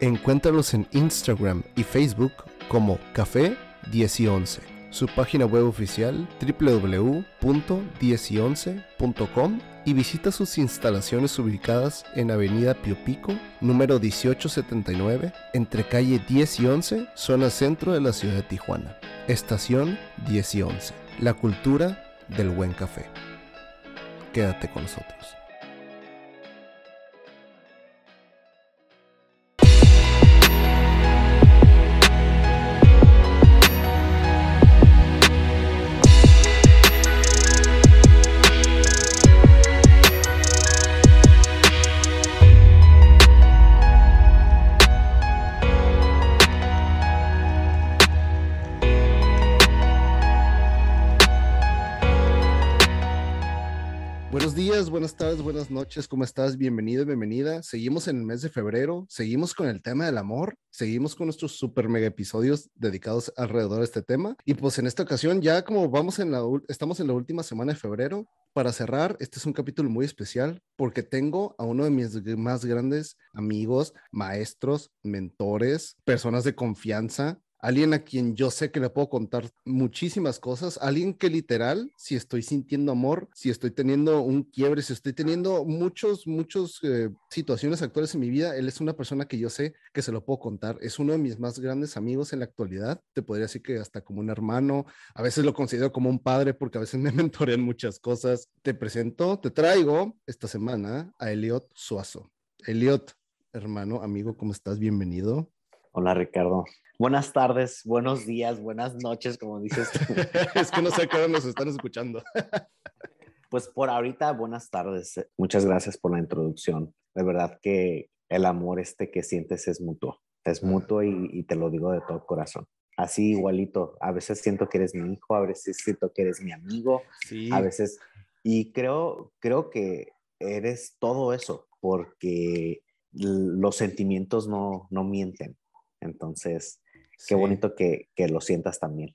Encuéntralos en Instagram y Facebook como Café 10 y 11. Su página web oficial www.10y11.com y visita sus instalaciones ubicadas en Avenida Pio Pico, número 1879, entre calle 10 y 11, zona centro de la ciudad de Tijuana. Estación 10 y 11. La cultura del buen café. Quédate con nosotros. Buenas tardes, buenas noches, ¿cómo estás? Bienvenido bienvenida. Seguimos en el mes de febrero, seguimos con el tema del amor, seguimos con nuestros super mega episodios dedicados alrededor de este tema. Y pues en esta ocasión, ya como vamos en la, estamos en la última semana de febrero, para cerrar, este es un capítulo muy especial porque tengo a uno de mis más grandes amigos, maestros, mentores, personas de confianza, alguien a quien yo sé que le puedo contar muchísimas cosas, alguien que literal, si estoy sintiendo amor, si estoy teniendo un quiebre, si estoy teniendo muchos, muchos eh, situaciones actuales en mi vida, él es una persona que yo sé que se lo puedo contar. Es uno de mis más grandes amigos en la actualidad. Te podría decir que hasta como un hermano, a veces lo considero como un padre porque a veces me mentorean muchas cosas. Te presento, te traigo esta semana a Elliot Suazo. Elliot, hermano, amigo, ¿cómo estás? Bienvenido. Hola Ricardo. Buenas tardes, buenos días, buenas noches, como dices. tú. es que no sé qué nos están escuchando. Pues por ahorita, buenas tardes. Muchas gracias por la introducción. De verdad que el amor este que sientes es mutuo. Es mutuo y, y te lo digo de todo corazón. Así igualito. A veces siento que eres mi hijo, a veces siento que eres mi amigo, Sí, a veces. Y creo, creo que eres todo eso porque los sentimientos no, no mienten. Entonces, sí. qué bonito que, que lo sientas también.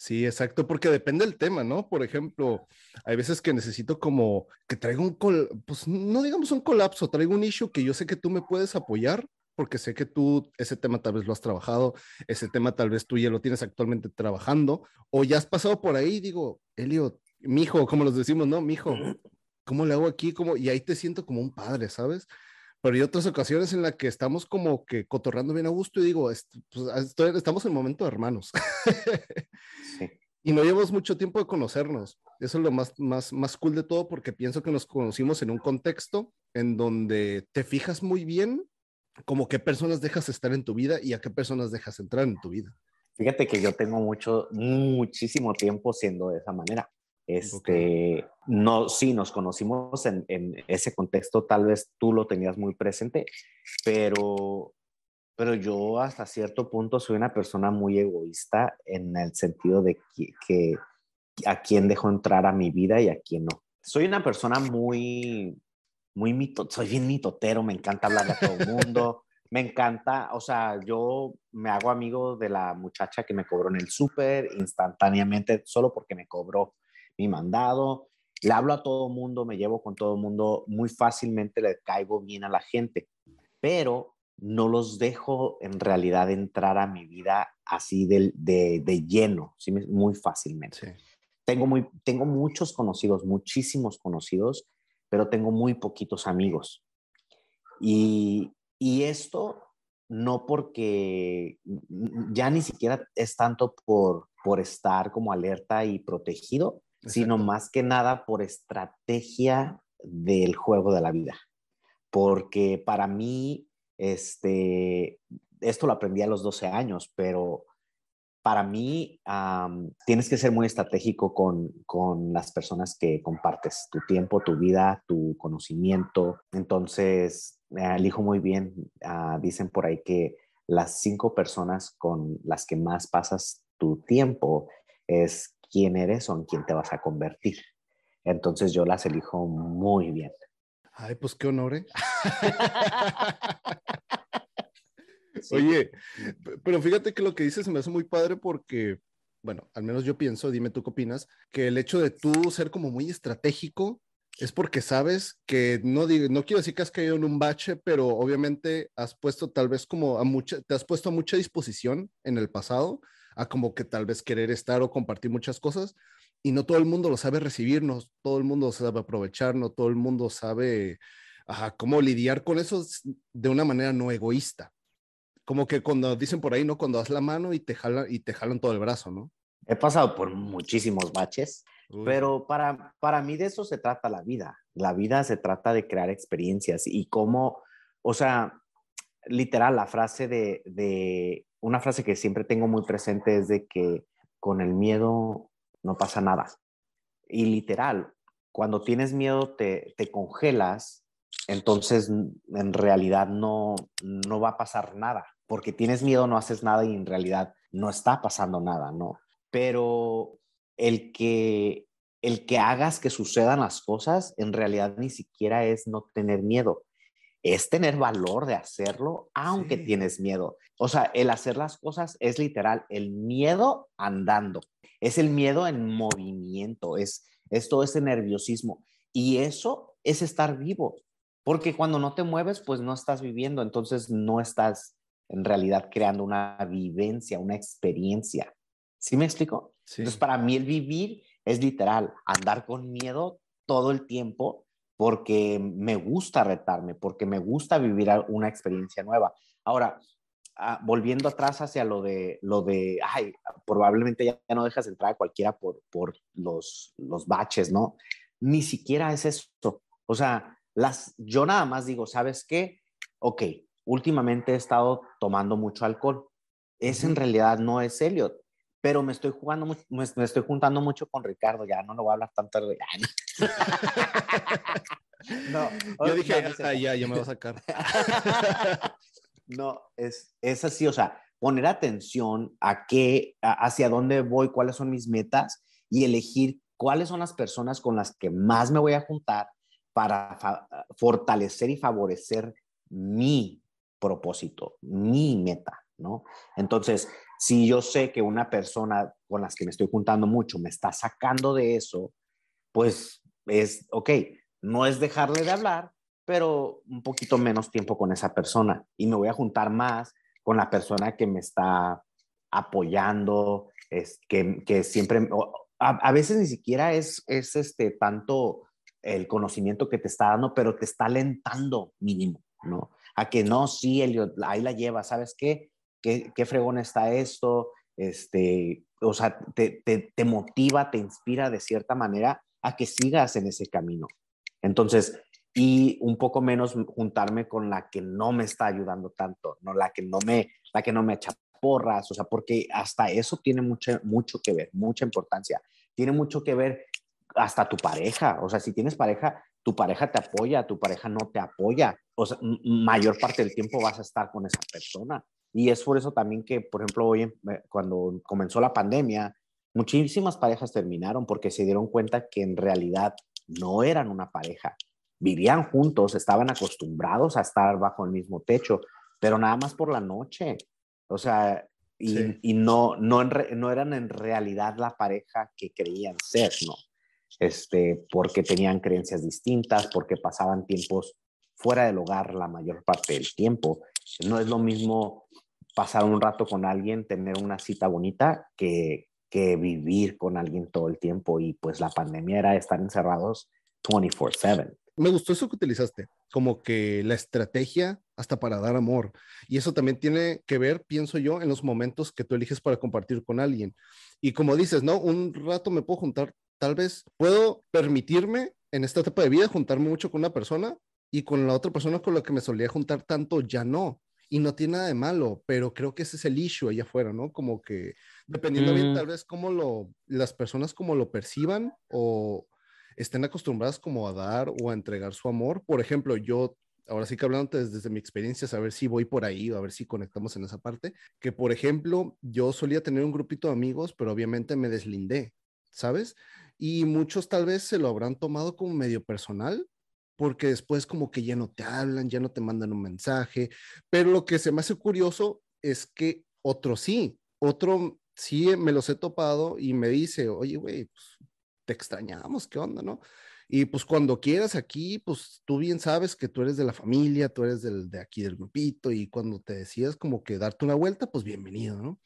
Sí, exacto, porque depende del tema, ¿no? Por ejemplo, hay veces que necesito como que traigo un, col pues no digamos un colapso, traigo un issue que yo sé que tú me puedes apoyar, porque sé que tú ese tema tal vez lo has trabajado, ese tema tal vez tú ya lo tienes actualmente trabajando, o ya has pasado por ahí digo, Elliot, mijo, como los decimos, ¿no? Mijo, ¿cómo le hago aquí? ¿Cómo? Y ahí te siento como un padre, ¿sabes? Pero hay otras ocasiones en las que estamos como que cotorrando bien a gusto y digo, est- pues, estoy- estamos en momento de hermanos. Sí. Y no llevamos mucho tiempo de conocernos. Eso es lo más, más, más cool de todo porque pienso que nos conocimos en un contexto en donde te fijas muy bien como qué personas dejas estar en tu vida y a qué personas dejas entrar en tu vida. Fíjate que yo tengo mucho, muchísimo tiempo siendo de esa manera. Este, no, sí, nos conocimos en, en ese contexto, tal vez tú lo tenías muy presente, pero, pero yo hasta cierto punto soy una persona muy egoísta en el sentido de que, que a quién dejo entrar a mi vida y a quién no. Soy una persona muy, muy mito, soy bien mitotero, me encanta hablar a todo el mundo. Me encanta, o sea, yo me hago amigo de la muchacha que me cobró en el súper instantáneamente, solo porque me cobró mi mandado. Le hablo a todo mundo, me llevo con todo mundo, muy fácilmente le caigo bien a la gente, pero no los dejo en realidad entrar a mi vida así de, de, de lleno, ¿sí? muy fácilmente. Sí. Tengo, muy, tengo muchos conocidos, muchísimos conocidos, pero tengo muy poquitos amigos. Y, y esto no porque ya ni siquiera es tanto por, por estar como alerta y protegido, sino más que nada por estrategia del juego de la vida. Porque para mí, este, esto lo aprendí a los 12 años, pero para mí um, tienes que ser muy estratégico con, con, las personas que compartes, tu tiempo, tu vida, tu conocimiento. Entonces, eh, elijo muy bien, uh, dicen por ahí que las cinco personas con las que más pasas tu tiempo es quién eres o en quién te vas a convertir. Entonces yo las elijo muy bien. Ay, pues qué honor, ¿eh? Oye, pero fíjate que lo que dices me hace muy padre porque, bueno, al menos yo pienso, dime tú qué opinas, que el hecho de tú ser como muy estratégico es porque sabes que no, no quiero decir que has caído en un bache, pero obviamente has puesto tal vez como a mucha, te has puesto a mucha disposición en el pasado, a como que tal vez querer estar o compartir muchas cosas, y no todo el mundo lo sabe recibir, no todo el mundo sabe aprovechar, no todo el mundo sabe cómo lidiar con eso de una manera no egoísta. Como que cuando dicen por ahí, ¿no? Cuando das la mano y te jalan, y te jalan todo el brazo, ¿no? He pasado por muchísimos baches, pero para, para mí de eso se trata la vida. La vida se trata de crear experiencias y cómo, o sea, literal, la frase de, de, una frase que siempre tengo muy presente es de que con el miedo no pasa nada. Y literal, cuando tienes miedo te, te congelas, entonces en realidad no, no va a pasar nada, porque tienes miedo, no haces nada y en realidad no está pasando nada, ¿no? Pero el que, el que hagas que sucedan las cosas en realidad ni siquiera es no tener miedo, es tener valor de hacerlo aunque tienes miedo. O sea, el hacer las cosas es literal el miedo andando es el miedo en movimiento, es, es todo ese nerviosismo. Y eso es estar vivo, porque cuando no te mueves, pues no estás viviendo, entonces no estás en realidad creando una vivencia, una experiencia. ¿Sí me explico? Entonces, para mí el vivir es literal, andar con miedo todo el tiempo porque me gusta retarme, porque me gusta vivir una experiencia nueva. Ahora, Ah, volviendo atrás hacia lo de, lo de, ay, probablemente ya, no dejas entrar a cualquiera por, por los, los baches, ¿no? Ni siquiera es eso. O sea, las, yo nada más digo, ¿sabes qué? Ok, últimamente he estado tomando mucho alcohol. Es en realidad no es Elliot, pero me estoy jugando me, estoy juntando mucho con Ricardo, ya no lo voy a hablar tanto de... no, yo dije, ah, ya, ya me voy a sacar. No, es, es así, o sea, poner atención a qué, hacia dónde voy, cuáles son mis metas y elegir cuáles son las personas con las que más me voy a juntar para fortalecer y favorecer mi propósito, mi meta, ¿no? Entonces, si yo sé que una persona con las que me estoy juntando mucho me está sacando de eso, pues es, ok, no es dejarle de hablar, pero un poquito menos tiempo con esa persona y me voy a juntar más con la persona que me está apoyando, es, que, que siempre, a, veces ni siquiera es, es este, tanto el conocimiento que te está dando, pero te está alentando mínimo, ¿no? A que no, sí, Elliot, ahí la lleva, ¿sabes qué? ¿Qué, qué fregón está esto? Este, o sea, te, te, te motiva, te inspira de cierta manera a que sigas en ese camino. Entonces, y un poco menos juntarme con la que no me está ayudando tanto, no la que no me la que no me echa porras, o sea, porque hasta eso tiene mucho mucho que ver, mucha importancia. Tiene mucho que ver hasta tu pareja, o sea, si tienes pareja, tu pareja te apoya, tu pareja no te apoya, o sea, mayor parte del tiempo vas a estar con esa persona. Y es por eso también que, por ejemplo, hoy eh, cuando comenzó la pandemia, muchísimas parejas terminaron porque se dieron cuenta que en realidad no eran una pareja, vivían juntos, estaban acostumbrados a estar bajo el mismo techo, pero nada más por la noche. O sea, y, no, no, no eran en realidad la pareja que creían ser, ¿no? Este, porque tenían creencias distintas, porque pasaban tiempos fuera del hogar la mayor parte del tiempo. No es lo mismo pasar un rato con alguien, tener una cita bonita, que, que vivir con alguien todo el tiempo. Y pues la pandemia era estar encerrados 24/7 me gustó eso que utilizaste, como que la estrategia hasta para dar amor. Y eso también tiene que ver, pienso yo, en los momentos que tú eliges para compartir con alguien. Y como dices, ¿no? Un rato me puedo juntar, tal vez puedo permitirme en esta etapa de vida juntarme mucho con una persona y con la otra persona con la que me solía juntar tanto ya no. Y no tiene nada de malo, pero creo que ese es el issue allá afuera, ¿no? Como que dependiendo bien mm. tal vez cómo lo, las personas como lo perciban o, estén acostumbradas como a dar o a entregar su amor. Por ejemplo, yo ahora sí que hablando desde, desde, mi experiencia, a ver si voy por ahí o a ver si conectamos en esa parte, que por ejemplo, yo solía tener un grupito de amigos, pero obviamente me deslindé, ¿sabes? Y muchos tal vez se lo habrán tomado como medio personal, porque después como que ya no te hablan, ya no te mandan un mensaje, pero lo que se me hace curioso es que otro sí, otro sí me los he topado y me dice, oye, güey, pues, te extrañamos, ¿qué onda, no? Y pues cuando quieras aquí, pues tú bien sabes que tú eres de la familia, tú eres del, de aquí del grupito y cuando te decidas como que darte una vuelta, pues bienvenido, ¿no?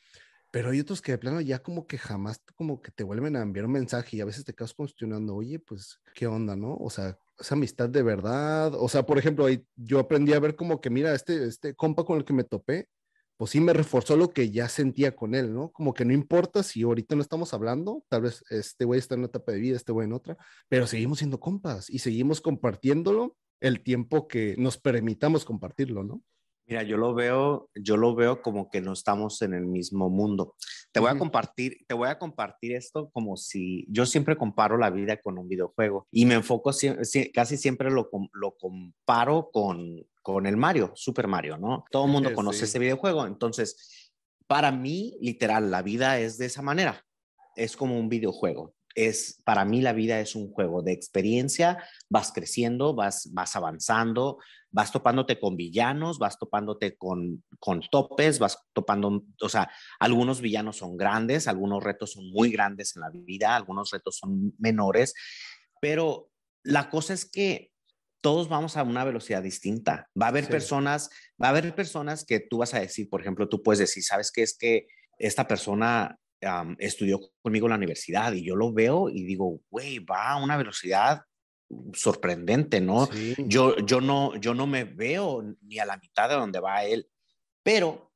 Pero hay otros que de plano ya como que jamás como que te vuelven a enviar un mensaje y a veces te quedas cuestionando, oye, pues, ¿qué onda, no? O sea, esa amistad de verdad. O sea, por ejemplo, ahí yo aprendí a ver como que, mira, este, este compa con el que me topé, pues sí me reforzó lo que ya sentía con él, ¿no? Como que no importa si ahorita no estamos hablando, tal vez este güey está en una etapa de vida, este güey en otra, pero seguimos siendo compas y seguimos compartiéndolo el tiempo que nos permitamos compartirlo, ¿no? Mira, yo lo veo, yo lo veo como que no estamos en el mismo mundo. Te voy a compartir, te voy a compartir esto como si yo siempre comparo la vida con un videojuego y me enfoco casi siempre lo, lo comparo con, con el Mario, Super Mario, ¿no? Todo el mundo conoce ese videojuego, entonces para mí literal la vida es de esa manera. Es como un videojuego es, para mí la vida es un juego de experiencia, vas creciendo, vas, vas avanzando, vas topándote con villanos, vas topándote con, con topes, vas topando, o sea, algunos villanos son grandes, algunos retos son muy grandes en la vida, algunos retos son menores, pero la cosa es que todos vamos a una velocidad distinta. Va a haber personas, va a haber personas que tú vas a decir, por ejemplo, tú puedes decir, ¿sabes qué es que esta persona estudió conmigo en la universidad y yo lo veo y digo, güey, va a una velocidad sorprendente, ¿no? Yo, yo ¿no? yo no me veo ni a la mitad de donde va él, pero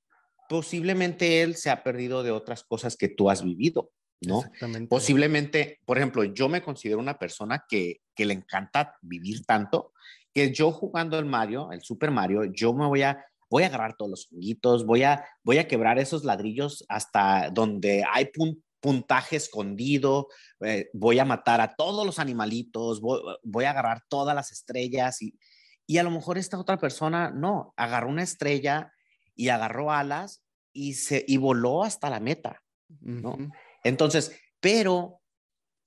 posiblemente él se ha perdido de otras cosas que tú has vivido, ¿no? Posiblemente, por ejemplo, yo me considero una persona que, que le encanta vivir tanto que yo jugando el Mario, el Super Mario, yo me voy a voy a agarrar todos los honguitos, voy a, voy a quebrar esos ladrillos hasta donde hay puntaje escondido, eh, voy a matar a todos los animalitos, voy, a agarrar todas las estrellas y, y a lo mejor esta otra persona no, agarró una estrella y agarró alas y, se, y voló hasta la meta, ¿no? Entonces, pero,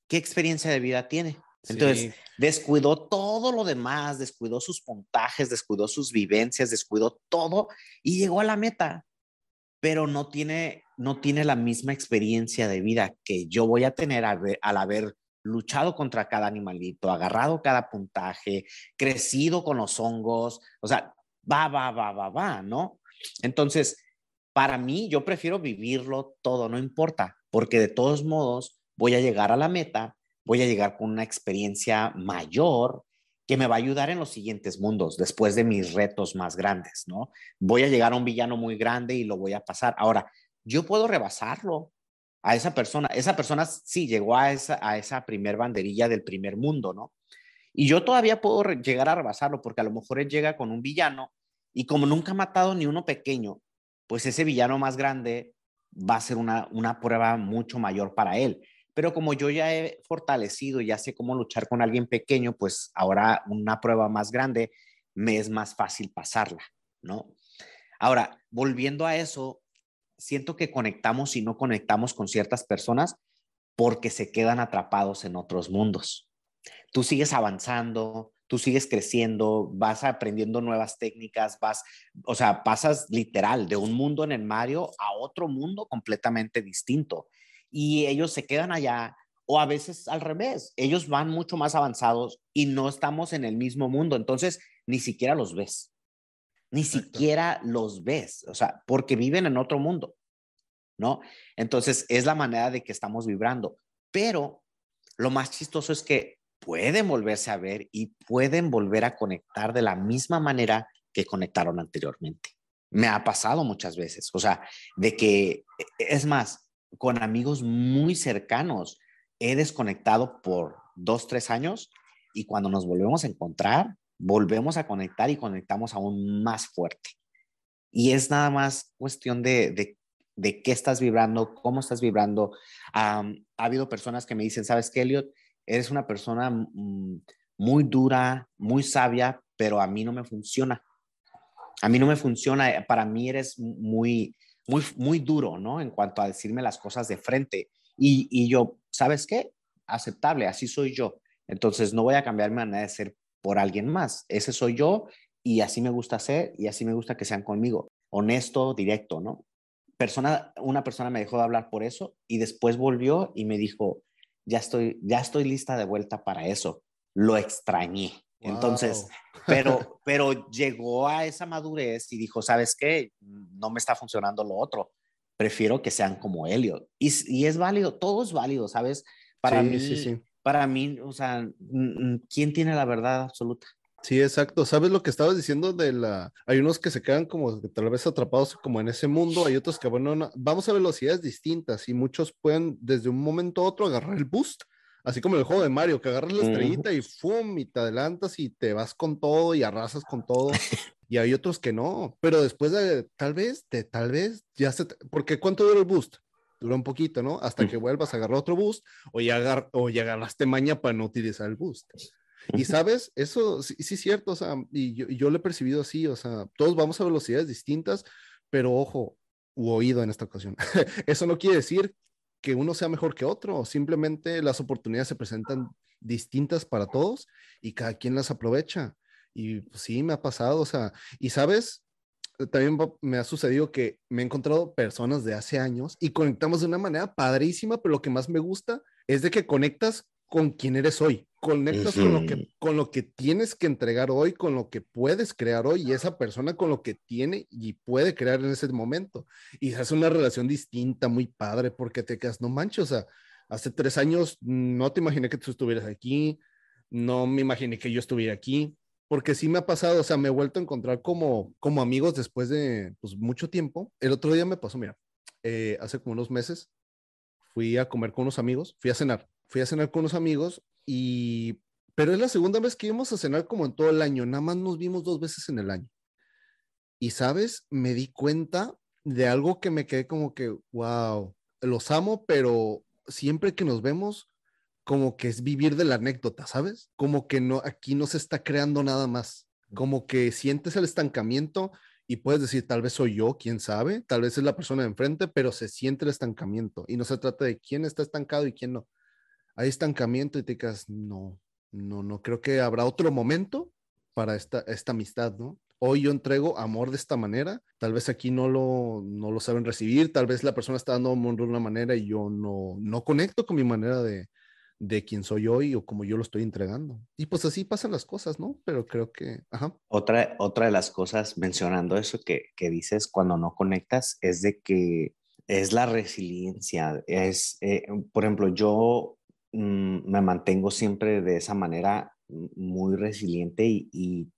¿qué experiencia de vida tiene? Entonces, descuidó todo lo demás, descuidó sus puntajes, descuidó sus vivencias, descuidó todo y llegó a la meta, pero no tiene, no tiene la misma experiencia de vida que yo voy a tener al, haber luchado contra cada animalito, agarrado cada puntaje, crecido con los hongos, o sea, va, va, va, va, va, ¿no? Entonces, para mí, yo prefiero vivirlo todo, no importa, porque de todos modos voy a llegar a la meta voy a llegar con una experiencia mayor que me va a ayudar en los siguientes mundos, después de mis retos más grandes, ¿no? Voy a llegar a un villano muy grande y lo voy a pasar. Ahora, yo puedo rebasarlo a esa persona. Esa persona sí llegó a esa, a esa primer banderilla del primer mundo, ¿no? Y yo todavía puedo llegar a rebasarlo porque a lo mejor él llega con un villano y como nunca ha matado ni uno pequeño, pues ese villano más grande va a ser una, una prueba mucho mayor para él. Pero como yo ya he fortalecido, ya sé cómo luchar con alguien pequeño, pues ahora una prueba más grande me es más fácil pasarla, ¿no? Ahora, volviendo a eso, siento que conectamos y no conectamos con ciertas personas porque se quedan atrapados en otros mundos. Tú sigues avanzando, tú sigues creciendo, vas aprendiendo nuevas técnicas, vas, o sea, pasas literal de un mundo en el Mario a otro mundo completamente distinto y ellos se quedan allá o a veces al revés, ellos van mucho más avanzados y no estamos en el mismo mundo, entonces ni siquiera los ves, ni siquiera los ves, o sea, porque viven en otro mundo, ¿no? Entonces es la manera de que estamos vibrando, pero lo más chistoso es que pueden volverse a ver y pueden volver a conectar de la misma manera que conectaron anteriormente. Me ha pasado muchas veces, o sea, de que, e, es más, con amigos muy cercanos. He desconectado por dos, tres años y cuando nos volvemos a encontrar, volvemos a conectar y conectamos aún más fuerte. Y es nada más cuestión de, de, qué estás vibrando, cómo estás vibrando. ha habido personas que me dicen, ¿sabes qué, Elliot? Eres una persona mm, muy dura, muy sabia, pero a mí no me funciona. A mí no me funciona, para mí eres muy, muy, muy duro, ¿no? En cuanto a decirme las cosas de frente. Y, y yo, ¿sabes qué? Aceptable, así soy yo. Entonces no voy a cambiar mi manera de ser por alguien más. Ese soy yo y así me gusta ser y así me gusta que sean conmigo. Honesto, directo, ¿no? Persona, una persona me dejó de hablar por eso y después volvió y me dijo, ya estoy, ya estoy lista de vuelta para eso. Lo extrañé. Entonces, pero, pero llegó a esa madurez y dijo, ¿sabes qué? No me está funcionando lo otro. Prefiero que sean como Elliot. Y, y es válido, todo es válido, ¿sabes? Para mí, sí, sí. para mí, o sea, ¿quién tiene la verdad absoluta? Sí, exacto. ¿Sabes lo que estabas diciendo de la... Hay unos que se quedan como tal vez atrapados como en ese mundo, hay otros que, bueno, vamos a velocidades distintas y muchos pueden desde un momento a otro agarrar el boost, así como el juego de Mario, que agarras la estrellita y ¡fum! y te adelantas y te vas con todo y arrasas con todo. y hay otros que no, pero después de tal vez, de tal vez, ya se... Porque ¿cuánto dura el boost? Dura un poquito, ¿no? Hasta que vuelvas a agarrar otro boost o ya, agar... o ya agarraste maña para no utilizar el boost. Y sabes, eso sí, sí es cierto, o sea, y yo, yo, lo he percibido así, o sea, todos vamos a velocidades distintas, pero ojo, u oído en esta ocasión. eso no quiere decir que uno sea mejor que otro, simplemente las oportunidades se presentan distintas para todos y cada quien las aprovecha. Y pues, sí, me ha pasado, o sea, y sabes, también me ha sucedido que me he encontrado personas de hace años y conectamos de una manera padrísima, pero lo que más me gusta es de que conectas con quien eres hoy, conectas con, lo que, con lo que tienes que entregar hoy, con lo que puedes crear hoy y esa persona con lo que tiene y puede crear en ese momento. Y se hace una relación distinta, muy padre, porque te quedas, no manches, o sea, hace tres años no te imaginé que tú estuvieras aquí, no me imaginé que yo estuviera aquí, porque sí me ha pasado, o sea, me he vuelto a encontrar como, como amigos después de pues, mucho tiempo. El otro día me pasó, mira, eh, hace como unos meses fui a comer con unos amigos, fui a cenar fui a cenar con unos amigos y, pero es la segunda vez que íbamos a cenar como en todo el año, nada más nos vimos dos veces en el año. Y sabes, me di cuenta de algo que me quedé como que, wow, los amo, pero siempre que nos vemos, como que es vivir de la anécdota, ¿sabes? Como que no, aquí no se está creando nada más, como que sientes el estancamiento y puedes decir, tal vez soy yo, quién sabe, tal vez es la persona de enfrente, pero se siente el estancamiento y no se trata de quién está estancado y quién no hay estancamiento y te digas, no, no, no, creo que habrá otro momento para esta, esta amistad, ¿no? Hoy yo entrego amor de esta manera, tal vez aquí no lo, no lo saben recibir, tal vez la persona está dando amor de una manera y yo no, no conecto con mi manera de, de quién soy hoy o como yo lo estoy entregando. Y pues así pasan las cosas, ¿no? Pero creo que, ajá. Otra, otra de las cosas mencionando eso que, que dices cuando no conectas es de que es la resiliencia. Es, eh, por ejemplo, yo me mantengo siempre de esa manera muy resiliente y,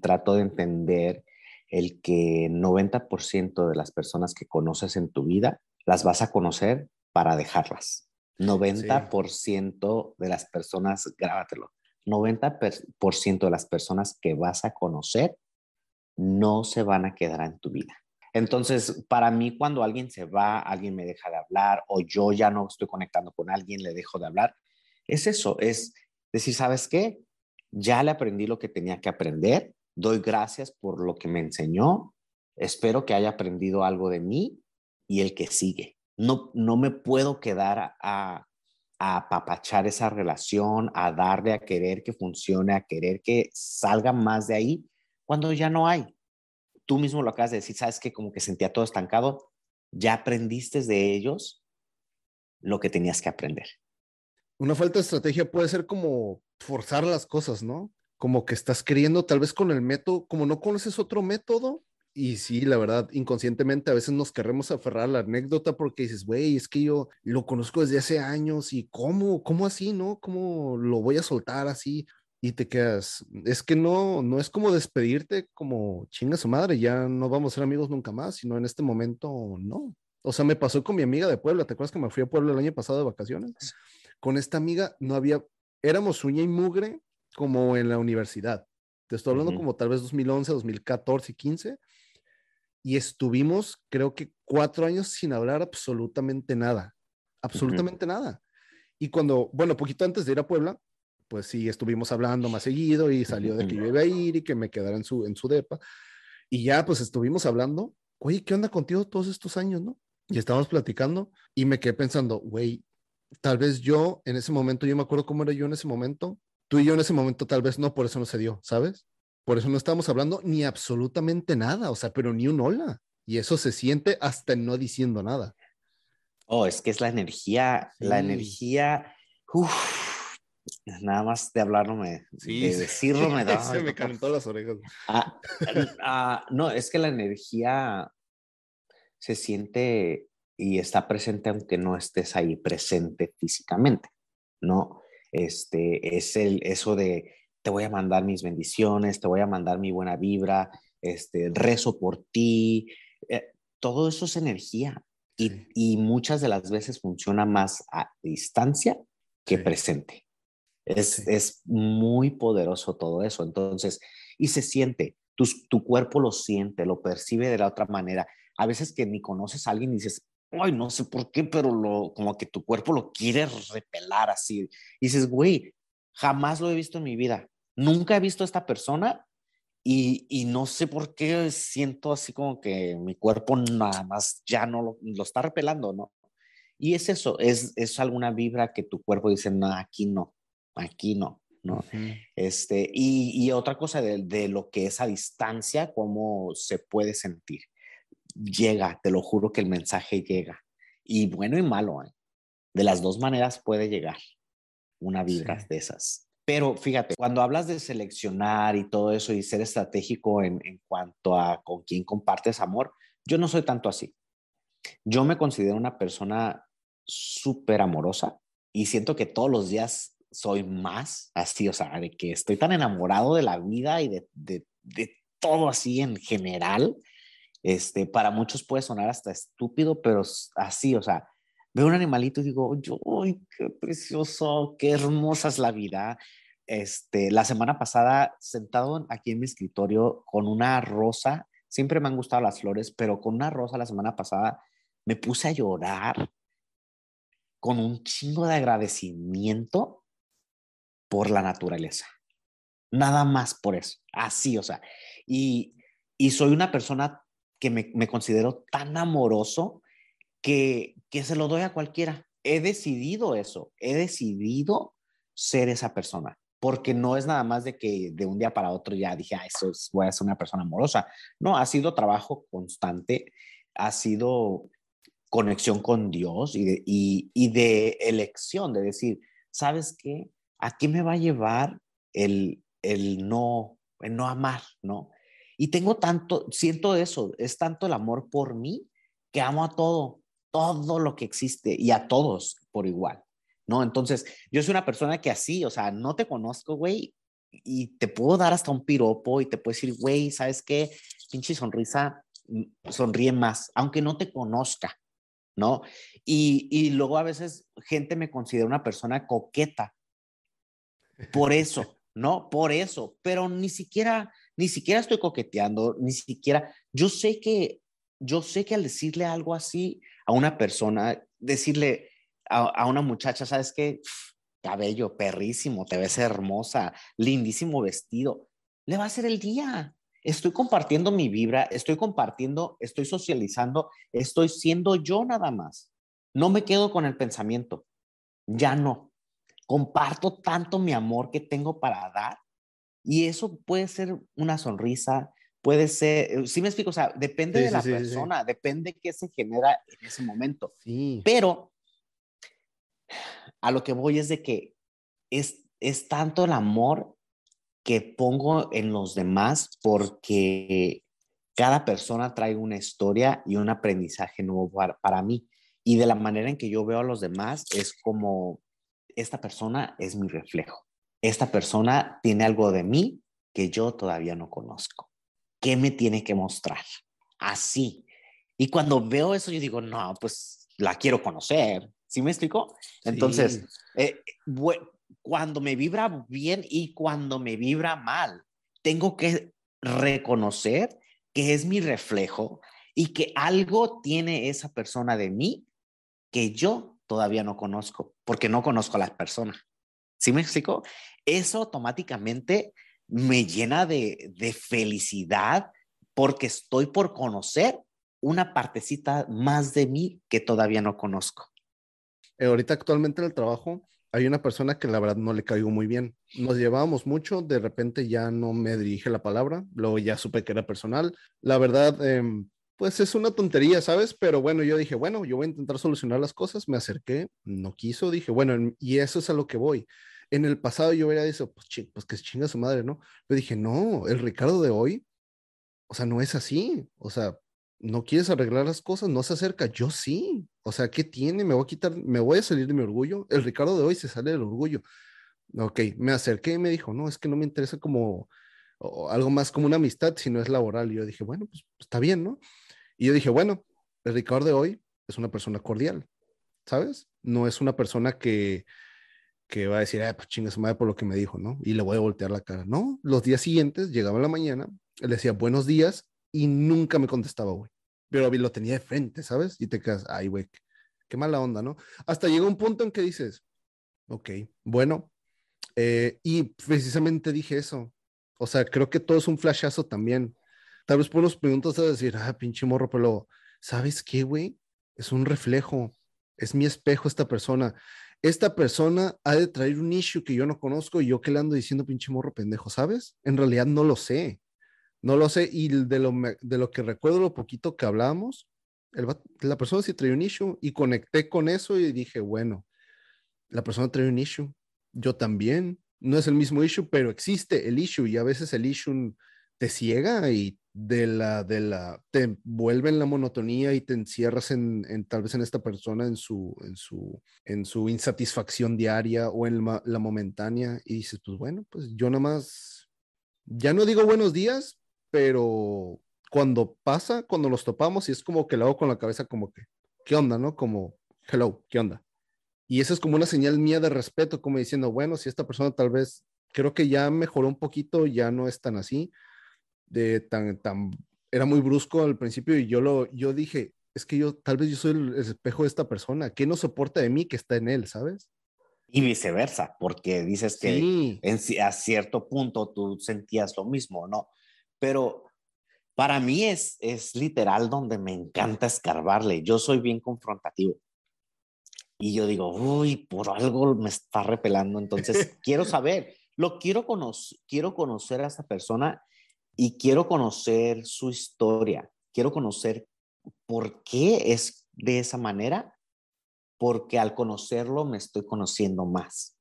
trato de entender el que 90% de las personas que conoces en tu vida las vas a conocer para dejarlas. 90% de las personas, grábatelo, 90% de las personas que vas a conocer no se van a quedar en tu vida. Entonces, para mí, cuando alguien se va, alguien me deja de hablar o yo ya no estoy conectando con alguien, le dejo de hablar, es eso, es decir, ¿sabes qué? Ya le aprendí lo que tenía que aprender, doy gracias por lo que me enseñó, espero que haya aprendido algo de mí y el que sigue. No, no me puedo quedar a, a, apapachar esa relación, a darle a querer que funcione, a querer que salga más de ahí, cuando ya no hay tú mismo lo acabas de decir, sabes que como que sentía todo estancado, ya aprendiste de ellos lo que tenías que aprender. Una falta de estrategia puede ser como forzar las cosas, ¿no? Como que estás queriendo tal vez con el método, como no conoces otro método, y sí, la verdad, inconscientemente a veces nos queremos aferrar a la anécdota porque dices, güey, es que yo lo conozco desde hace años y cómo, cómo así, ¿no? ¿Cómo lo voy a soltar así? Y te quedas, es que no, no es como despedirte como chinga su madre, ya no vamos a ser amigos nunca más, sino en este momento no. O sea, me pasó con mi amiga de Puebla, ¿te acuerdas que me fui a Puebla el año pasado de vacaciones? Con esta amiga no había, éramos uña y mugre como en la universidad. Te estoy hablando como tal vez 2011, 2014, 15. Y estuvimos, creo que cuatro años sin hablar absolutamente nada. Absolutamente nada. Y cuando, bueno, poquito antes de ir a Puebla, pues sí, estuvimos hablando más seguido y salió de que yo iba a ir y que me quedara en su, en su depa. Y ya, pues estuvimos hablando, oye, ¿qué onda contigo todos estos años, no? Y estábamos platicando y me quedé pensando, güey, tal vez yo en ese momento, yo me acuerdo cómo era yo en ese momento, tú y yo en ese momento tal vez no, por eso no se dio, ¿sabes? Por eso no estábamos hablando ni absolutamente nada, o sea, pero ni un hola. Y eso se siente hasta no diciendo nada. Oh, es que es la energía, la energía, uff Nada más de hablarlo, me, de decirlo me da. Se me calentó las orejas. Ah, ah, no, es que la energía se siente y está presente aunque no estés ahí presente físicamente, ¿no? Este, es el, eso de te voy a mandar mis bendiciones, te voy a mandar mi buena vibra, este, rezo por ti, eh, todo eso es energía y, y, muchas de las veces funciona más a distancia que presente. Es, muy poderoso todo eso. Entonces, y se siente, tu, tu, cuerpo lo siente, lo percibe de la otra manera. A veces que ni conoces a alguien y dices, ay, no sé por qué, pero lo, como que tu cuerpo lo quiere repelar así. Y dices, güey, jamás lo he visto en mi vida. Nunca he visto a esta persona y, y, no sé por qué siento así como que mi cuerpo nada más ya no lo, lo está repelando, ¿no? Y es eso, es, es alguna vibra que tu cuerpo dice, no, aquí no, aquí no, ¿no? este, y, y, otra cosa de, de, lo que es a distancia, cómo se puede sentir. Llega, te lo juro que el mensaje llega. Y bueno y malo, ¿eh? de las dos maneras puede llegar una vibra de esas. Pero fíjate, cuando hablas de seleccionar y todo eso y ser estratégico en, en cuanto a con quién compartes amor, yo no soy tanto así. Yo me considero una persona súper amorosa y siento que todos los días soy más así, o sea, de que estoy tan enamorado de la vida y de, de, de todo así en general. Este, para muchos puede sonar hasta estúpido, pero así, o sea, veo un animalito y digo, yo, qué precioso, qué hermosa es la vida. Este, la semana pasada, sentado aquí en mi escritorio con una rosa, siempre me han gustado las flores, pero con una rosa la semana pasada me puse a llorar con un chingo de agradecimiento por la naturaleza. Nada más por eso. Así, o sea. Y, y soy una persona que me, me considero tan amoroso que, que se lo doy a cualquiera. He decidido eso. He decidido ser esa persona porque no es nada más de que de un día para otro ya dije, ah, eso es, voy a ser una persona amorosa. No, ha sido trabajo constante, ha sido conexión con Dios y de, y, y de elección, de decir, ¿sabes qué? ¿A qué me va a llevar el, el no, el no amar, no? Y tengo tanto, siento eso, es tanto el amor por mí que amo a todo, todo lo que existe y a todos por igual, ¿no? Entonces, yo soy una persona que así, o sea, no te conozco, güey, y te puedo dar hasta un piropo y te puedo decir, güey, ¿sabes qué? Pinche sonrisa, mm, sonríe más, aunque no te conozca, ¿no? Y, y luego a veces gente me considera una persona coqueta, por eso, ¿no? Por eso, pero ni siquiera, ni siquiera estoy coqueteando, ni siquiera, yo sé que, yo sé que al decirle algo así a una persona, decirle a, una muchacha, ¿sabes qué? cabello perrísimo, te ves hermosa, lindísimo vestido, le va a hacer el día. Estoy compartiendo mi vibra, estoy compartiendo, estoy socializando, estoy siendo yo nada más. No me quedo con el pensamiento. Ya no comparto tanto mi amor que tengo para dar y eso puede ser una sonrisa, puede ser, eh, sí me explico, o sea, depende de la persona, depende qué se genera en ese momento. Pero a lo que voy es de que es, es tanto el amor que pongo en los demás porque cada persona trae una historia y un aprendizaje nuevo para, para mí. Y de la manera en que yo veo a los demás es como esta persona es mi reflejo. Esta persona tiene algo de mí que yo todavía no conozco. ¿Qué me tiene que mostrar? Así. Y cuando veo eso, yo digo, no, pues la quiero conocer. ¿Sí me explico? Entonces, eh, cuando me vibra bien y cuando me vibra mal, tengo que reconocer que es mi reflejo y que algo tiene esa persona de mí que yo todavía no conozco, porque no conozco a las personas. ¿Sí me explico? Eso automáticamente me llena de, de felicidad porque estoy por conocer una partecita más de mí que todavía no conozco. Eh, ahorita actualmente en el trabajo hay una persona que la verdad no le caigo muy bien. Nos llevábamos mucho, de repente ya no me dirige la palabra, luego ya supe que era personal. La verdad, em, pues es una tontería, ¿sabes? Pero bueno, yo dije, bueno, yo voy a intentar solucionar las cosas, me acerqué, no quiso, dije, bueno, y eso es a lo que voy. En el pasado yo hubiera dicho, pues, pues que chinga su madre, ¿no? Pero dije, no, el Ricardo de hoy, o sea, no es así. O sea, no quieres arreglar las cosas, no se acerca. Yo sí. O sea, ¿qué tiene? Me voy a quitar, me voy a salir de mi orgullo. El Ricardo de hoy se sale del orgullo. Ok, me acerqué y me dijo, no, es que no me interesa como algo más como una amistad, si no es laboral. Y yo dije, bueno, pues está bien, ¿no? Y yo dije, bueno, el Ricardo de hoy es una persona cordial, ¿sabes? No es una persona que, que va a decir, ah, pues chinga su madre por lo que me dijo, ¿no? Y le voy a voltear la cara. No, los días siguientes, llegaba la mañana, le decía buenos días y nunca me contestaba, güey. Pero lo tenía de frente, ¿sabes? Y te quedas, ay, güey, qué mala onda, ¿no? Hasta llega un punto en que dices, ok, bueno, eh, y precisamente dije eso. O sea, creo que todo es un flashazo también. Tal vez por unos preguntas a decir, ah, pinche morro, pero ¿sabes qué, güey? Es un reflejo, es mi espejo esta persona. Esta persona ha de traer un issue que yo no conozco y yo que le ando diciendo pinche morro pendejo, ¿sabes? En realidad no lo sé. No lo sé, y de lo, de lo que recuerdo, lo poquito que hablábamos, la persona sí traía un issue y conecté con eso y dije, bueno, la persona trae un issue, yo también, no es el mismo issue, pero existe el issue y a veces el issue te ciega y de la, de la, te vuelve en la monotonía y te encierras en, en tal vez en esta persona, en su, en su, en su insatisfacción diaria o en la momentánea y dices, pues bueno, pues yo nada más, ya no digo buenos días, pero cuando pasa, cuando los topamos, y es como que lo hago con la cabeza como que, ¿qué onda, no? Como, hello, ¿qué onda? Y eso es como una señal mía de respeto, como diciendo, bueno, si esta persona tal vez, creo que ya mejoró un poquito, ya no es tan así, de tan, tan, era muy brusco al principio y yo lo, yo dije, es que yo, tal vez yo soy el espejo de esta persona, ¿qué no soporta de mí que está en él, sabes? Y viceversa, porque dices que en, a cierto punto tú sentías lo mismo, ¿no? pero para mí es, es literal donde me encanta escarbarle. Yo soy bien confrontativo. Y yo digo, uy, por algo me está repelando. Entonces, quiero saber, lo quiero, conocer, quiero conocer a esa persona y quiero conocer su historia. Quiero conocer por qué es de esa manera, porque al conocerlo me estoy conociendo más.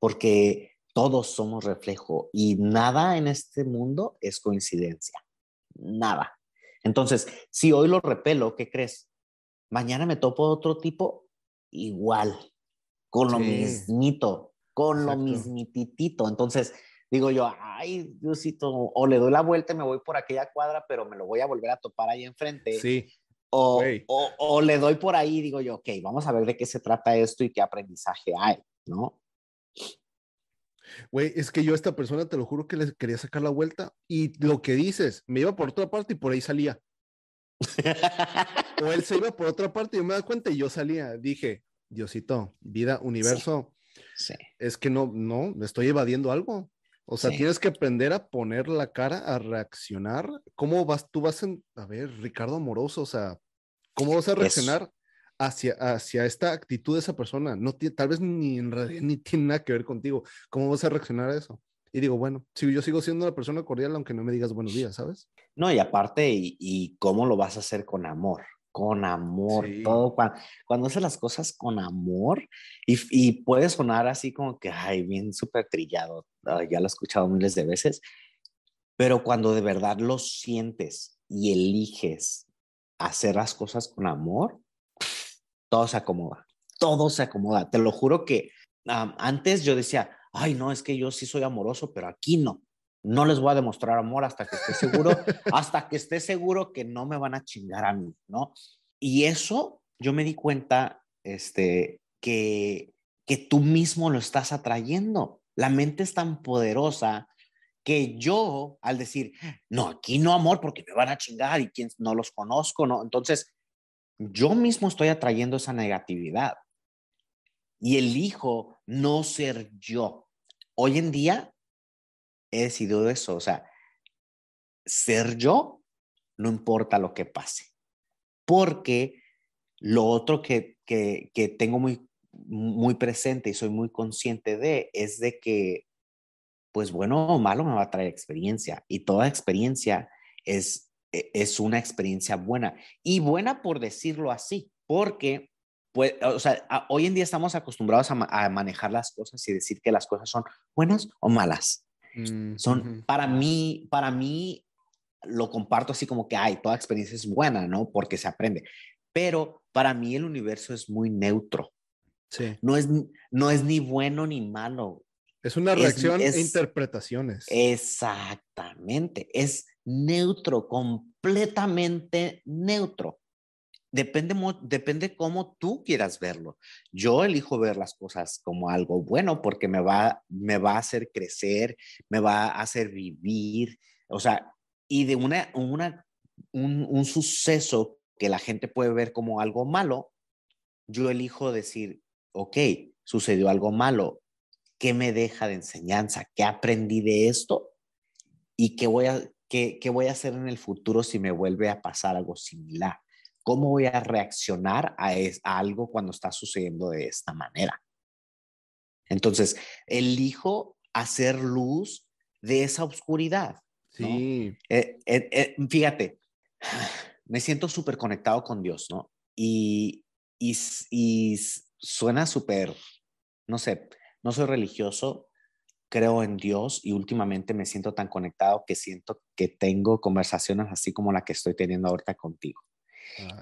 Porque todos somos reflejo y nada en este mundo es coincidencia. Nada. Entonces, si hoy lo repelo, ¿qué crees? Mañana me topo otro tipo igual, con lo mismito, con lo mismititito. Entonces, digo yo, ay, Diosito, o le doy la vuelta y me voy por aquella cuadra, pero me lo voy a volver a topar ahí enfrente. Sí. O, o, o, le doy por ahí y digo yo, ok, vamos a ver de qué se trata esto y qué aprendizaje hay, ¿no? Güey, es que yo a esta persona te lo juro que le quería sacar la vuelta y lo que dices, me iba por otra parte y por ahí salía. o él se iba por otra parte y yo me da cuenta y yo salía. Dije, Diosito, vida, universo, sí. es que no, no, me estoy evadiendo algo. O sea, tienes que aprender a poner la cara, a reaccionar. ¿Cómo vas? Tú vas en, a ver, Ricardo Amoroso, o sea, ¿cómo vas a reaccionar hacia, hacia esta actitud de esa persona. No tal vez ni en realidad ni tiene nada que ver contigo. ¿Cómo vas a reaccionar a eso? Y digo, bueno, si yo sigo siendo una persona cordial, aunque no me digas buenos días, ¿sabes? No, y aparte, ¿y, cómo lo vas a hacer con amor? Con amor, todo. Cuando, cuando, haces las cosas con amor y, y puede sonar así como que, ay, bien súper trillado, ya lo he escuchado miles de veces, pero cuando de verdad lo sientes y eliges hacer las cosas con amor, todo se acomoda, todo se acomoda. Te lo juro que antes yo decía, ay, no, es que yo sí soy amoroso, pero aquí no. No les voy a demostrar amor hasta que esté seguro, hasta que esté seguro que no me van a chingar a mí, ¿no? Y eso yo me di cuenta, este, que, que tú mismo lo estás atrayendo. La mente es tan poderosa que yo, al decir, no, aquí no amor porque me van a chingar y quien no los conozco, ¿no? Entonces, yo mismo estoy atrayendo esa negatividad. y elijo no ser yo. Hoy en día he decidido eso, o sea, ser yo, no importa lo que pase, porque lo otro que, que, tengo muy, muy presente y soy muy consciente de es de que, pues bueno o malo me va a traer experiencia. Y toda experiencia es, e, es una experiencia buena. Y buena por decirlo así, porque pues, o sea, hoy en día estamos acostumbrados a, manejar las cosas y decir que las cosas son buenas o malas. Mm, son, para mí, para mí, lo comparto así como que, hay, toda experiencia es buena, ¿no? Porque se aprende. Pero para mí el universo es muy neutro. Sí. No es, no es ni bueno ni malo. Es una reacción e interpretaciones. Exactamente. Es neutro, completamente neutro. Depende, depende cómo tú quieras verlo. Yo elijo ver las cosas como algo bueno porque me va, me va a hacer crecer, me va a hacer vivir. O sea, y de una, una, un, un suceso que la gente puede ver como algo malo, yo elijo decir, ok, sucedió algo malo, ¿qué me deja de enseñanza? ¿Qué aprendí de esto? ¿Y qué voy a, qué, qué voy a hacer en el futuro si me vuelve a pasar algo similar? ¿Cómo voy a reaccionar a, a algo cuando está sucediendo de esta manera? Entonces, elijo hacer luz de esa oscuridad. Sí. Eh, eh, eh, fíjate, me siento súper conectado con Dios, ¿no? Y, y, y suena súper, no sé, no soy religioso, creo en Dios y últimamente me siento tan conectado que siento que tengo conversaciones así como la que estoy teniendo ahorita contigo.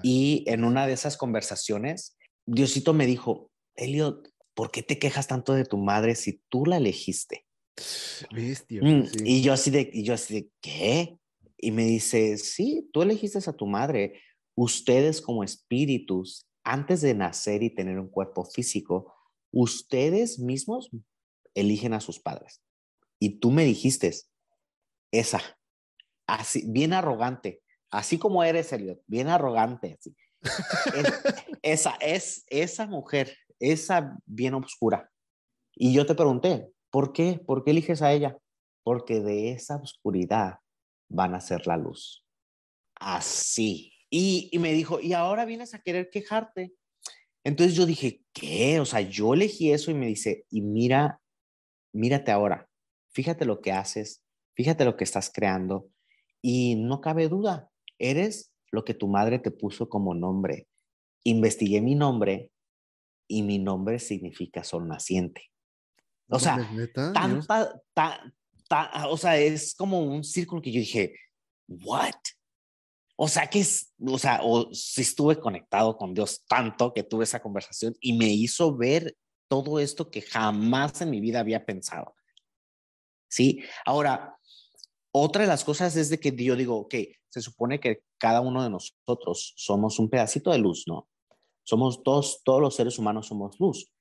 Y en una de esas conversaciones, Diosito me dijo, Elliot, ¿por qué te quejas tanto de tu madre si tú la elegiste? Mm, y yo así de, y yo así de, ¿qué? Y me dice, sí, tú elegiste a tu madre. Ustedes como espíritus, antes de nacer y tener un cuerpo físico, ustedes mismos eligen a sus padres. Y tú me dijiste, esa, así, bien arrogante, así como eres, Elliot, bien arrogante, esa es esa mujer, esa bien oscura. Y yo te pregunté, ¿por qué? ¿Por qué eliges a ella? Porque de esa oscuridad van a ser la luz. Así. Y, y me dijo, ¿y ahora vienes a querer quejarte? Entonces yo dije, ¿qué? O sea, yo elegí eso y me dice, y mira, mírate ahora, fíjate lo que haces, fíjate lo que estás creando y no cabe duda, eres lo que tu madre te puso como nombre. Investigué mi nombre y mi nombre significa sol naciente. O sea, tanta, ta, o sea, es como un círculo que yo dije, ¿what? O sea, que es, o sea, o si estuve conectado con Dios tanto que tuve esa conversación y me hizo ver todo esto que jamás en mi vida había pensado. ¿Sí? Ahora, otra de las cosas es de que yo digo, ok, se supone que cada uno de nosotros somos un pedacito de luz, ¿no? Somos todos, todos los seres humanos somos luz.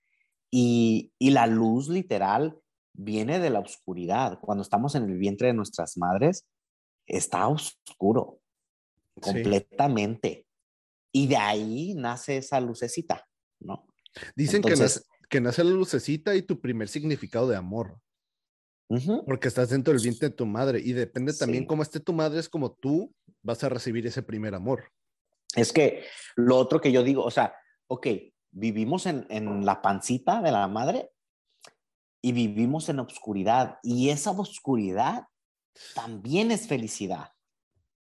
Y, y la luz literal viene de la oscuridad. Cuando estamos en el vientre de nuestras madres, está oscuro, completamente. Y de ahí nace esa lucecita, ¿no? Dicen que, nace, que nace la lucecita y tu primer significado de amor. Porque estás dentro del vientre de tu madre y depende también cómo esté tu madre, es como tú vas a recibir ese primer amor. Es que lo otro que yo digo, o sea, ok, vivimos en, en la pancita de la madre y vivimos en obscuridad y esa oscuridad también es felicidad.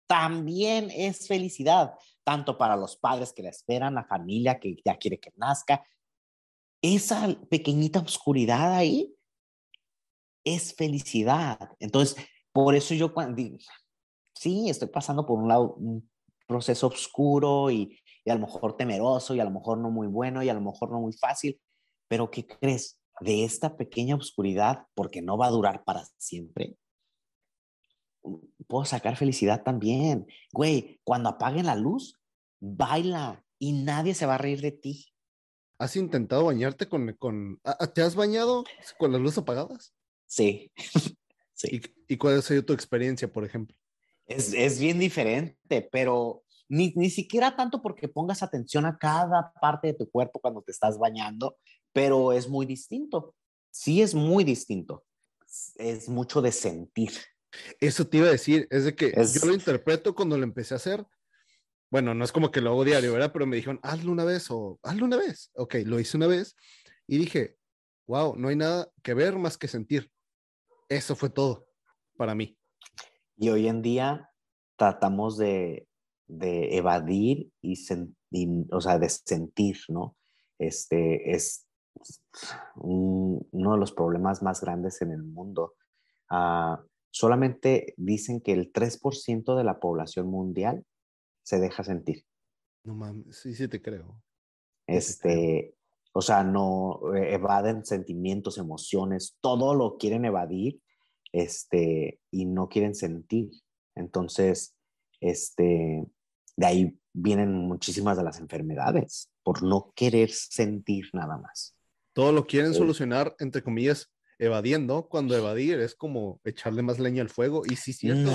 También es felicidad, tanto para los padres que la esperan, la familia que ya quiere que nazca. Esa pequeñita oscuridad ahí es felicidad. Entonces, por eso yo cuando sí, estoy pasando por un lado un proceso oscuro y, y, a lo mejor temeroso y a lo mejor no muy bueno y a lo mejor no muy fácil, pero ¿qué crees? De esta pequeña oscuridad, porque no va a durar para siempre, puedo sacar felicidad también. Güey, cuando apaguen la luz, baila y nadie se va a reír de ti. ¿Has intentado bañarte con, con ¿te has bañado con las luces apagadas? Sí. sí. ¿Y, cuál ha sido tu experiencia, por ejemplo? Es, es bien diferente, pero Ni, ni siquiera tanto porque pongas atención a cada parte de tu cuerpo cuando te estás bañando, pero es muy distinto. Sí es muy distinto. Es mucho de sentir. Eso te iba a decir, es de que yo lo interpreto cuando lo empecé a hacer. Bueno, no es como que lo hago diario, ¿verdad? Pero me dijeron, hazlo una vez o hazlo una vez. Ok, lo hice una vez y dije, wow, no hay nada que ver más que sentir. Eso fue todo para mí. Y hoy en día tratamos de, de evadir y, o sea, de sentir, ¿no? Este es uno de los problemas más grandes en el mundo. Uh, solamente dicen que el 3% de la población mundial se deja sentir. No mames, sí, sí te creo. Este, o sea, no eh, evaden sentimientos, emociones, todo lo quieren evadir, este, y no quieren sentir. Entonces, este, de ahí vienen muchísimas de las enfermedades, por no querer sentir nada más. Todo lo quieren solucionar, entre comillas, evadiendo, cuando evadir es como echarle más leña al fuego. Y sí, cierto.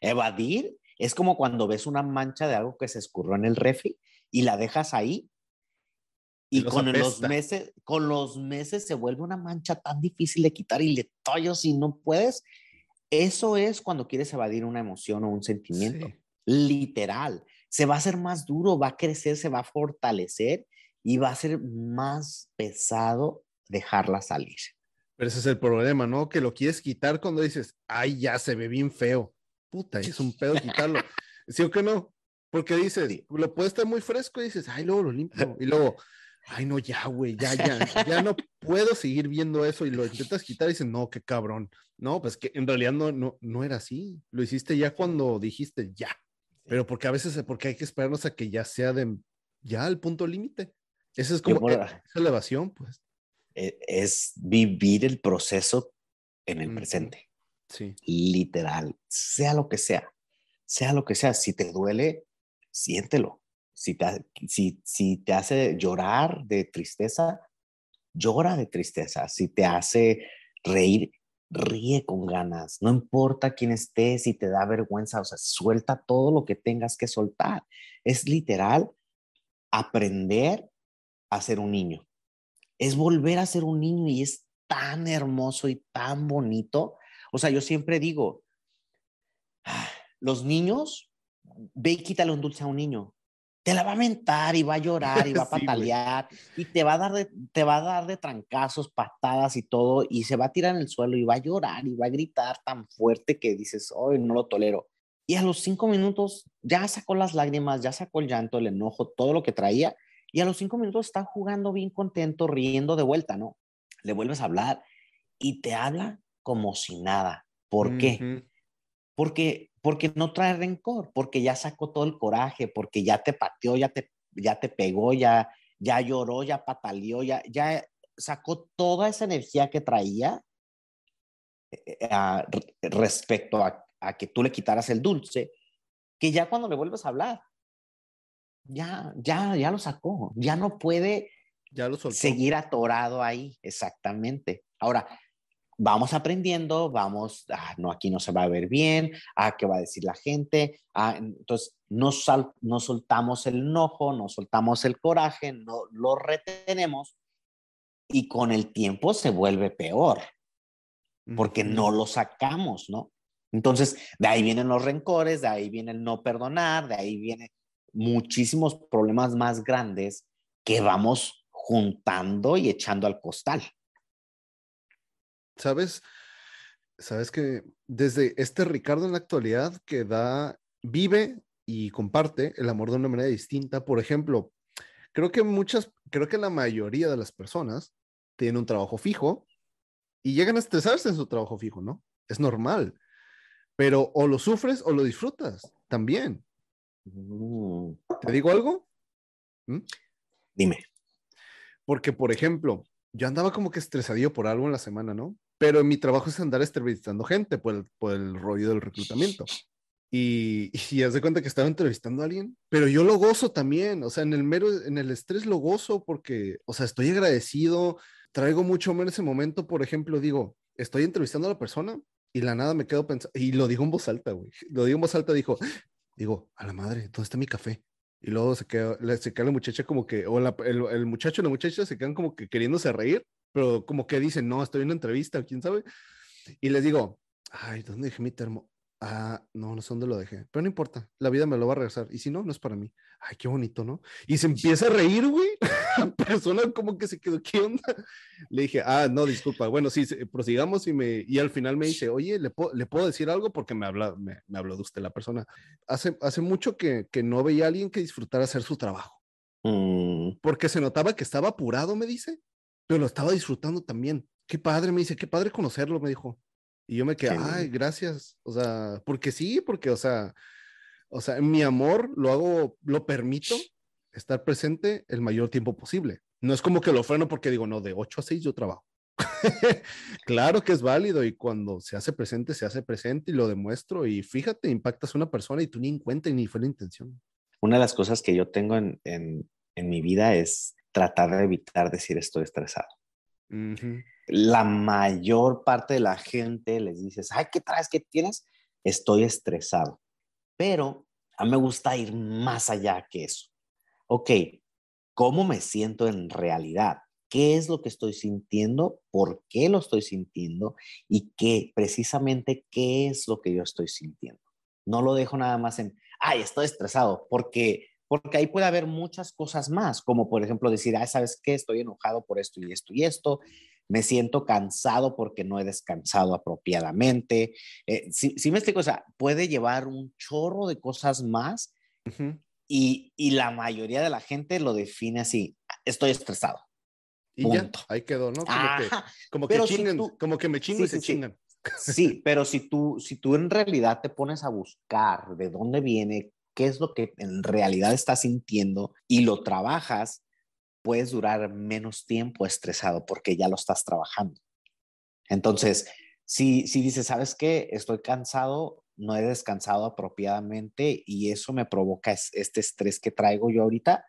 Evadir es como cuando ves una mancha de algo que se escurrió en el refri y la dejas ahí. Y, con los meses, con los meses se vuelve una mancha tan difícil de quitar y le tallos y no puedes. Eso es cuando quieres evadir una emoción o un sentimiento. Literal. Se va a hacer más duro, va a crecer, se va a fortalecer y va a ser más pesado dejarla salir. Pero ese es el problema, ¿no? Que lo quieres quitar cuando dices, ay, ya se ve bien feo. Puta, es un pedo quitarlo. ¿Sí o que no? Porque dices, lo puede estar muy fresco y dices, ay, luego lo limpio. Y luego, ay, no, ya, güey, ya, ya, ya no puedo seguir viendo eso. Y lo intentas quitar y dices, no, qué cabrón. No, pues que en realidad no, no, no era así. Lo hiciste ya cuando dijiste ya. Pero porque a veces, porque hay que esperarnos a que ya sea de, ya al punto límite. Esa es como esa elevación, pues. E, es vivir el proceso en el presente. Sí. Literal, sea lo que sea, sea lo que sea, si te duele, siéntelo. Si te, si, si te hace llorar de tristeza, llora de tristeza. Si te hace reír, ríe con ganas. No importa quién estés, si te da vergüenza, o sea, suelta todo lo que tengas que soltar. Es literal aprender a ser un niño es volver a ser un niño y es tan hermoso y tan bonito. O sea, yo siempre digo, ah, los niños, ve y quítale un dulce a un niño. Te la va a mentar y va a llorar y va a patalear y te va a dar de, te va a dar de trancazos, patadas y todo y se va a tirar en el suelo y va a llorar y va a gritar tan fuerte que dices, hoy no lo tolero. Y a los cinco minutos ya sacó las lágrimas, ya sacó el llanto, el enojo, todo lo que traía y a los cinco minutos está jugando bien contento, riendo de vuelta, ¿no? Le vuelves a hablar y te habla como si nada. ¿Por qué? Porque, porque no trae rencor, porque ya sacó todo el coraje, porque ya te pateó, ya te, ya te pegó, ya, ya lloró, ya pataleó, ya, ya sacó toda esa energía que traía eh, eh, respecto a, a que tú le quitaras el dulce, que ya cuando le vuelves a hablar, ya, ya, ya lo sacó, ya no puede ya lo seguir atorado ahí, exactamente. Ahora, vamos aprendiendo, vamos, ah, no, aquí no se va a ver bien, ah, qué va a decir la gente, ah, entonces no, sal, no soltamos el enojo, no soltamos el coraje, no lo retenemos y con el tiempo se vuelve peor, porque no lo sacamos, ¿no? Entonces, de ahí vienen los rencores, de ahí viene el no perdonar, de ahí viene muchísimos problemas más grandes que vamos juntando y echando al costal. ¿Sabes? Sabes que desde este Ricardo en la actualidad que da, vive y comparte el amor de una manera distinta. Por ejemplo, creo que muchas, creo que la mayoría de las personas tienen un trabajo fijo y llegan a estresarse en su trabajo fijo, ¿no? Es normal. Pero o lo sufres o lo disfrutas también. Mm. ¿Te digo algo? ¿Mm? Dime. Porque, por ejemplo, yo andaba como que estresadillo por algo en la semana, ¿no? Pero mi trabajo es andar entrevistando gente por el, por el rollo del reclutamiento. Y, y haz de cuenta que estaba entrevistando a alguien, pero yo lo gozo también, o sea, en el mero, en el estrés lo gozo porque, o sea, estoy agradecido, traigo mucho en ese momento, por ejemplo, digo, estoy entrevistando a la persona y la nada me quedo pensando, y lo digo en voz alta, güey, lo digo en voz alta, dijo, Digo, a la madre, ¿dónde está mi café? Y luego se queda, se queda la muchacha como que, o el, el, muchacho y la muchacha se quedan como que queriéndose reír, pero como que dicen, no, estoy en una entrevista, quién sabe. Y les digo, ay, ¿dónde dejé mi termo? Ah, no, no sé dónde lo dejé, pero no importa, la vida me lo va a regresar. Y si no, no es para mí. Ay, qué bonito, ¿no? Y se empieza a reír, güey. persona como que se quedó, ¿qué onda? Le dije, ah, no, disculpa. Bueno, sí, prosigamos y, me, y al final me dice, oye, ¿le, ¿le puedo decir algo? Porque me, habla, me, me, habló de usted la persona. Hace, hace mucho que, que no veía a alguien que disfrutara hacer su trabajo. Mm. Porque se notaba que estaba apurado, me dice, pero lo estaba disfrutando también. Qué padre, me dice, qué padre conocerlo, me dijo. Y yo me quedé, ay, gracias. O sea, porque sí, porque, o sea, o sea, mi amor lo hago, lo permito estar presente el mayor tiempo posible. No es como que lo freno porque digo, no, de 8 a 6 yo trabajo. claro que es válido y cuando se hace presente, se hace presente y lo demuestro y fíjate, impactas a una persona y tú ni en cuenta ni fue la intención. Una de las cosas que yo tengo en, en, en mi vida es tratar de evitar decir estoy estresado. La mayor parte de la gente les dices, ay, ¿qué traes? ¿Qué tienes? Estoy estresado. Pero a mí me gusta ir más allá que eso. Ok, ¿cómo me siento en realidad? ¿Qué es lo que estoy sintiendo? ¿Por qué lo estoy sintiendo? Y qué, precisamente, qué es lo que yo estoy sintiendo. No lo dejo nada más en, ay, estoy estresado, porque porque ahí puede haber muchas cosas más, como por ejemplo decir, ay, ¿sabes qué? Estoy enojado por esto y esto y esto, me siento cansado porque no he descansado apropiadamente. Eh, si, me explico, o sea, puede llevar un chorro de cosas más y, y, la mayoría de la gente lo define así, estoy estresado. Y ya, ahí quedó, ¿no? Como, que, como, que, chingan, como que me chingo y se chingan. Sí, pero si tú, si tú en realidad te pones a buscar de dónde viene, qué es lo que en realidad estás sintiendo y lo trabajas, puedes durar menos tiempo estresado porque ya lo estás trabajando. Entonces, si, si dices, ¿sabes qué? Estoy cansado, no he descansado apropiadamente y eso me provoca este estrés que traigo yo ahorita,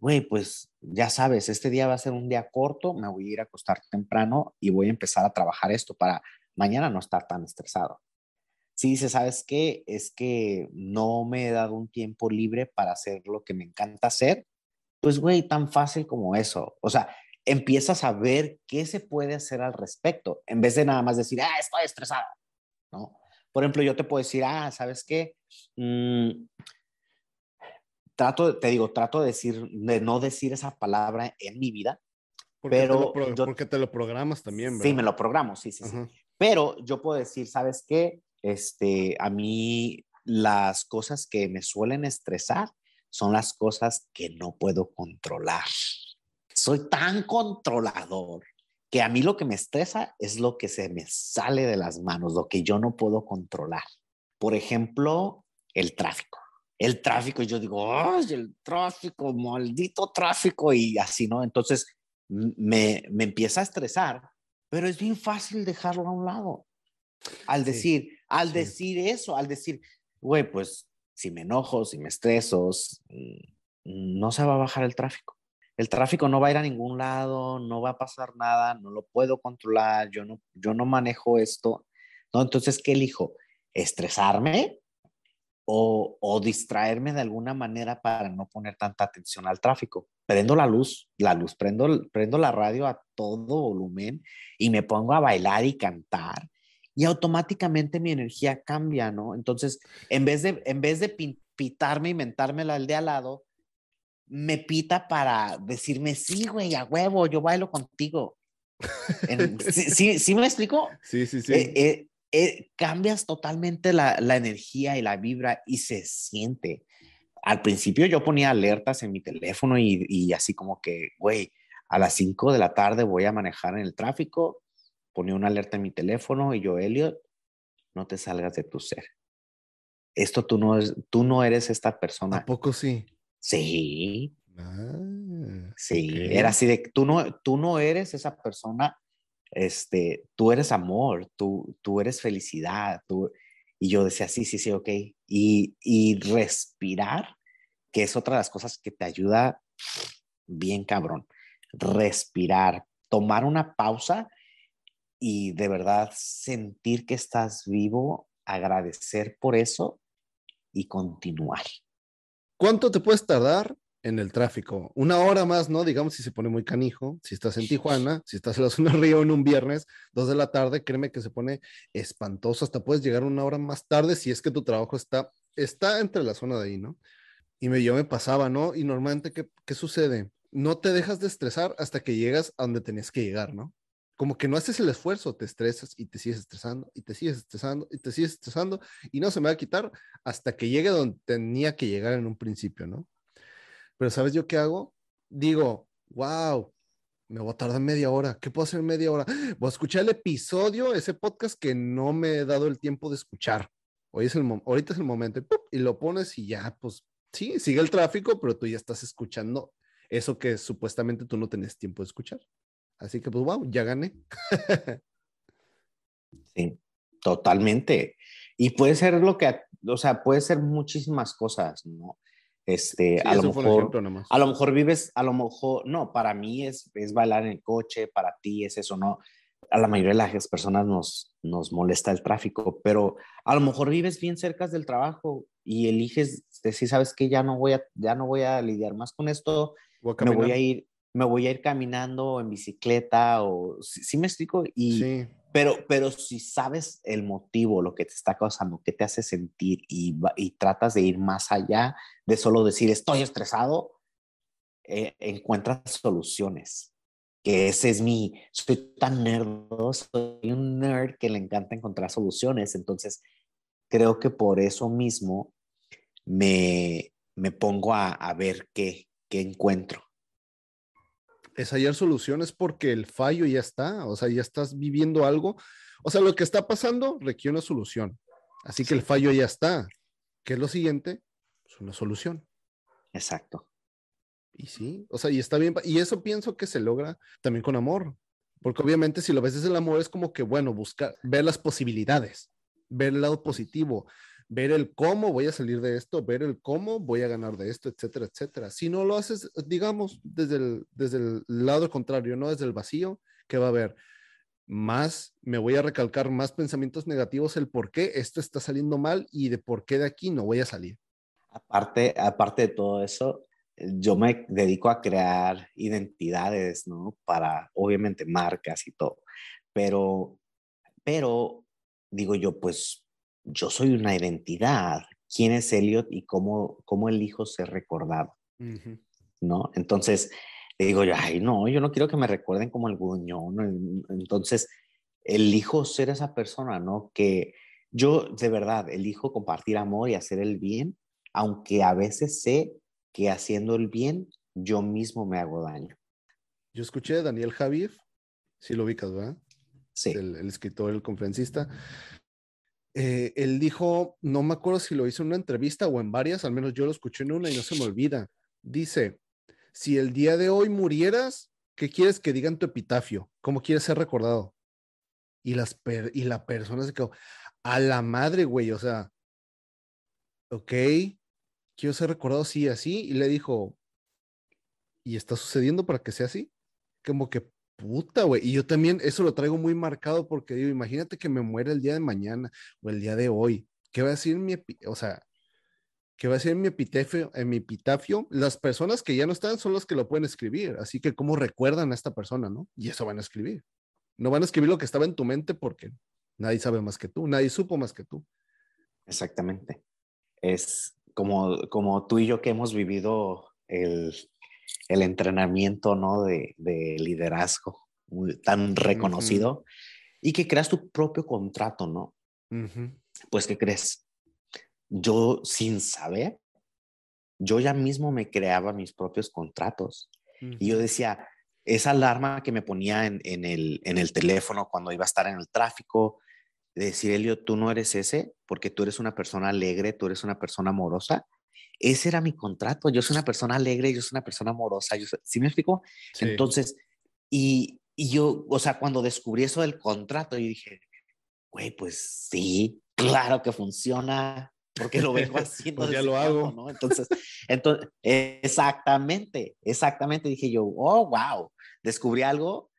güey, pues ya sabes, este día va a ser un día corto, me voy a ir a acostar temprano y voy a empezar a trabajar esto para mañana no estar tan estresado. Si dices, ¿sabes qué? Es que no me he dado un tiempo libre para hacer lo que me encanta hacer, pues, güey, tan fácil como eso. O sea, empiezas a ver qué se puede hacer al respecto, en vez de nada más decir, ah, estoy estresado, ¿no? Por ejemplo, yo te puedo decir, ah, ¿sabes qué? Mm, trato, te digo, trato de decir, de no decir esa palabra en mi vida, porque pero... Te lo porque te lo programas también, ¿verdad? Sí, me lo programo, sí, sí, sí. Pero yo puedo decir, ¿sabes qué? Este, a mí las cosas que me suelen estresar son las cosas que no puedo controlar. Soy tan controlador que a mí lo que me estresa es lo que se me sale de las manos, lo que yo no puedo controlar. Por ejemplo, el tráfico. El tráfico, y yo digo, ¡ay, el tráfico, maldito tráfico! Y así, ¿no? Entonces me, me empieza a estresar, pero es bien fácil dejarlo a un lado. Al decir, al decir eso, al decir, güey, pues si me enojo, si me estreso, mm, no se va a bajar el tráfico. El tráfico no va a ir a ningún lado, no va a pasar nada, no lo puedo controlar, yo no, yo no manejo esto. ¿no? Entonces, ¿qué elijo? ¿Estresarme o, o distraerme de alguna manera para no poner tanta atención al tráfico? Prendo la luz, la luz, prendo, prendo la radio a todo volumen y me pongo a bailar y cantar y automáticamente mi energía cambia, ¿no? Entonces, en vez de, en vez de pitarme y mentármela al de al lado, me pita para decirme, sí, güey, a huevo, yo bailo contigo. ¿sí, ¿sí, me explico? Sí, sí, sí. Eh, eh, eh, cambias totalmente la, la, energía y la vibra y se siente. Al principio yo ponía alertas en mi teléfono y, y así como que, güey, a las 5 de la tarde voy a manejar en el tráfico, ponía una alerta en mi teléfono y yo, Elliot, no te salgas de tu ser. Esto tú no, es, tú no eres esta persona. ¿A poco sí? Sí. Ah, sí, era así de, tú no, tú no eres esa persona, este, tú eres amor, tú, tú eres felicidad, tú, y yo decía, sí, sí, sí, ok. Y, y respirar, que es otra de las cosas que te ayuda bien cabrón. Respirar, tomar una pausa y de verdad sentir que estás vivo, agradecer por eso y continuar. ¿Cuánto te puedes tardar en el tráfico? Una hora más, ¿no? Digamos si se pone muy canijo, si estás en Tijuana, si estás en la zona río en un viernes, dos de la tarde, créeme que se pone espantoso, hasta puedes llegar una hora más tarde si es que tu trabajo está, está entre la zona de ahí, ¿no? Y me, yo me pasaba, ¿no? Y normalmente, ¿qué, ¿qué sucede? No te dejas de estresar hasta que llegas a donde tenías que llegar, ¿no? Como que no haces el esfuerzo, te estresas y te sigues estresando y te sigues estresando y te sigues estresando y no se me va a quitar hasta que llegue donde tenía que llegar en un principio, ¿no? Pero ¿sabes yo qué hago? Digo, wow, me voy a tardar media hora. ¿Qué puedo hacer en media hora? Voy a escuchar el episodio, ese podcast que no me he dado el tiempo de escuchar. Hoy es el ahorita es el momento y lo pones y ya, pues sí, sigue el tráfico, pero tú ya estás escuchando eso que supuestamente tú no tenés tiempo de escuchar. Así que, pues, wow, ya gané. sí, totalmente. Y puede ser lo que, o sea, puede ser muchísimas cosas, ¿no? Este, a, lo mejor, a lo mejor vives, a lo mejor, no, para mí es, es bailar en el coche, para ti es eso, ¿no? A la mayoría de las personas nos, nos molesta el tráfico, pero a lo mejor vives bien cerca del trabajo y eliges decir, sabes que ya no voy a, ya no voy a lidiar más con esto, me voy a ir, me voy a ir caminando en bicicleta o sí, me explico y pero pero si sabes el motivo lo que te está causando qué te hace sentir y, y tratas de ir más allá de solo decir estoy estresado eh, encuentras soluciones que ese es mi soy tan nerdo soy un nerd que le encanta encontrar soluciones. Entonces creo que por eso mismo me me pongo a, a ver qué qué encuentro es hallar soluciones porque el fallo ya está, o sea, ya estás viviendo algo. O sea, lo que está pasando requiere una solución. Así que el fallo ya está. ¿Qué es lo siguiente? Es una solución. Exacto. Y sí, o sea, y está bien. Y eso pienso que se logra también con amor. Porque obviamente si lo ves desde el amor es como que, bueno, buscar, ver las posibilidades, ver el lado positivo, ver el cómo voy a salir de esto, ver el cómo voy a ganar de esto, etcétera, etcétera. Si no lo haces, digamos, desde el, desde el lado contrario, no desde el vacío, que va a haber más, me voy a recalcar más pensamientos negativos, el por qué esto está saliendo mal y de por qué de aquí no voy a salir. Aparte, aparte de todo eso, yo me dedico a crear identidades, ¿no? Para, obviamente, marcas y todo. Pero, pero, digo yo, pues yo soy una identidad, quién es Elliot y cómo, cómo elijo ser recordado, ¿no? Entonces, digo yo, ay, no, yo no quiero que me recuerden como el gruñón, entonces, elijo ser esa persona, ¿no? Que yo de verdad elijo compartir amor y hacer el bien, aunque a veces sé que haciendo el bien yo mismo me hago daño. Yo escuché a Daniel Javier, si lo ubicas, ¿verdad? Sí. El, el escritor, el conferencista, eh, él dijo, no me acuerdo si lo hizo en una entrevista o en varias, al menos yo lo escuché en una y no se me olvida. Dice, si el día de hoy murieras, ¿qué quieres que digan tu epitafio? ¿Cómo quieres ser recordado? Y, las y la persona se quedó, a la madre, güey, o sea, ok, quiero ser recordado así, así, y le dijo, ¿y está sucediendo para que sea así? Como que, Puta, güey. Y yo también eso lo traigo muy marcado porque digo, imagínate que me muera el día de mañana o el día de hoy. ¿Qué va a decir mi, o sea, qué va a decir mi epitafio, en mi epitafio? Las personas que ya no están son las que lo pueden escribir. Así que, ¿cómo recuerdan a esta persona, no? Y eso van a escribir. No van a escribir lo que estaba en tu mente porque nadie sabe más que tú, nadie supo más que tú. Exactamente. Es como, como tú y yo que hemos vivido el, el entrenamiento, ¿no? De, liderazgo tan reconocido y que creas tu propio contrato, ¿no? Pues, ¿qué crees? Yo, sin saber, yo ya mismo me creaba mis propios contratos. Y yo decía, esa alarma que me ponía en, el, en el teléfono cuando iba a estar en el tráfico, de decir, Elio, tú no eres ese porque tú eres una persona alegre, tú eres una persona amorosa ese era mi contrato. Yo soy una persona alegre, yo soy una persona amorosa. Yo ¿Sí me explico? Entonces, y, y, yo, o sea, cuando descubrí eso del contrato, yo dije, güey, pues sí, claro que funciona, porque lo vengo haciendo. pues ya lo hago. ¿no? Entonces, entonces, exactamente, exactamente dije yo, oh, wow, descubrí algo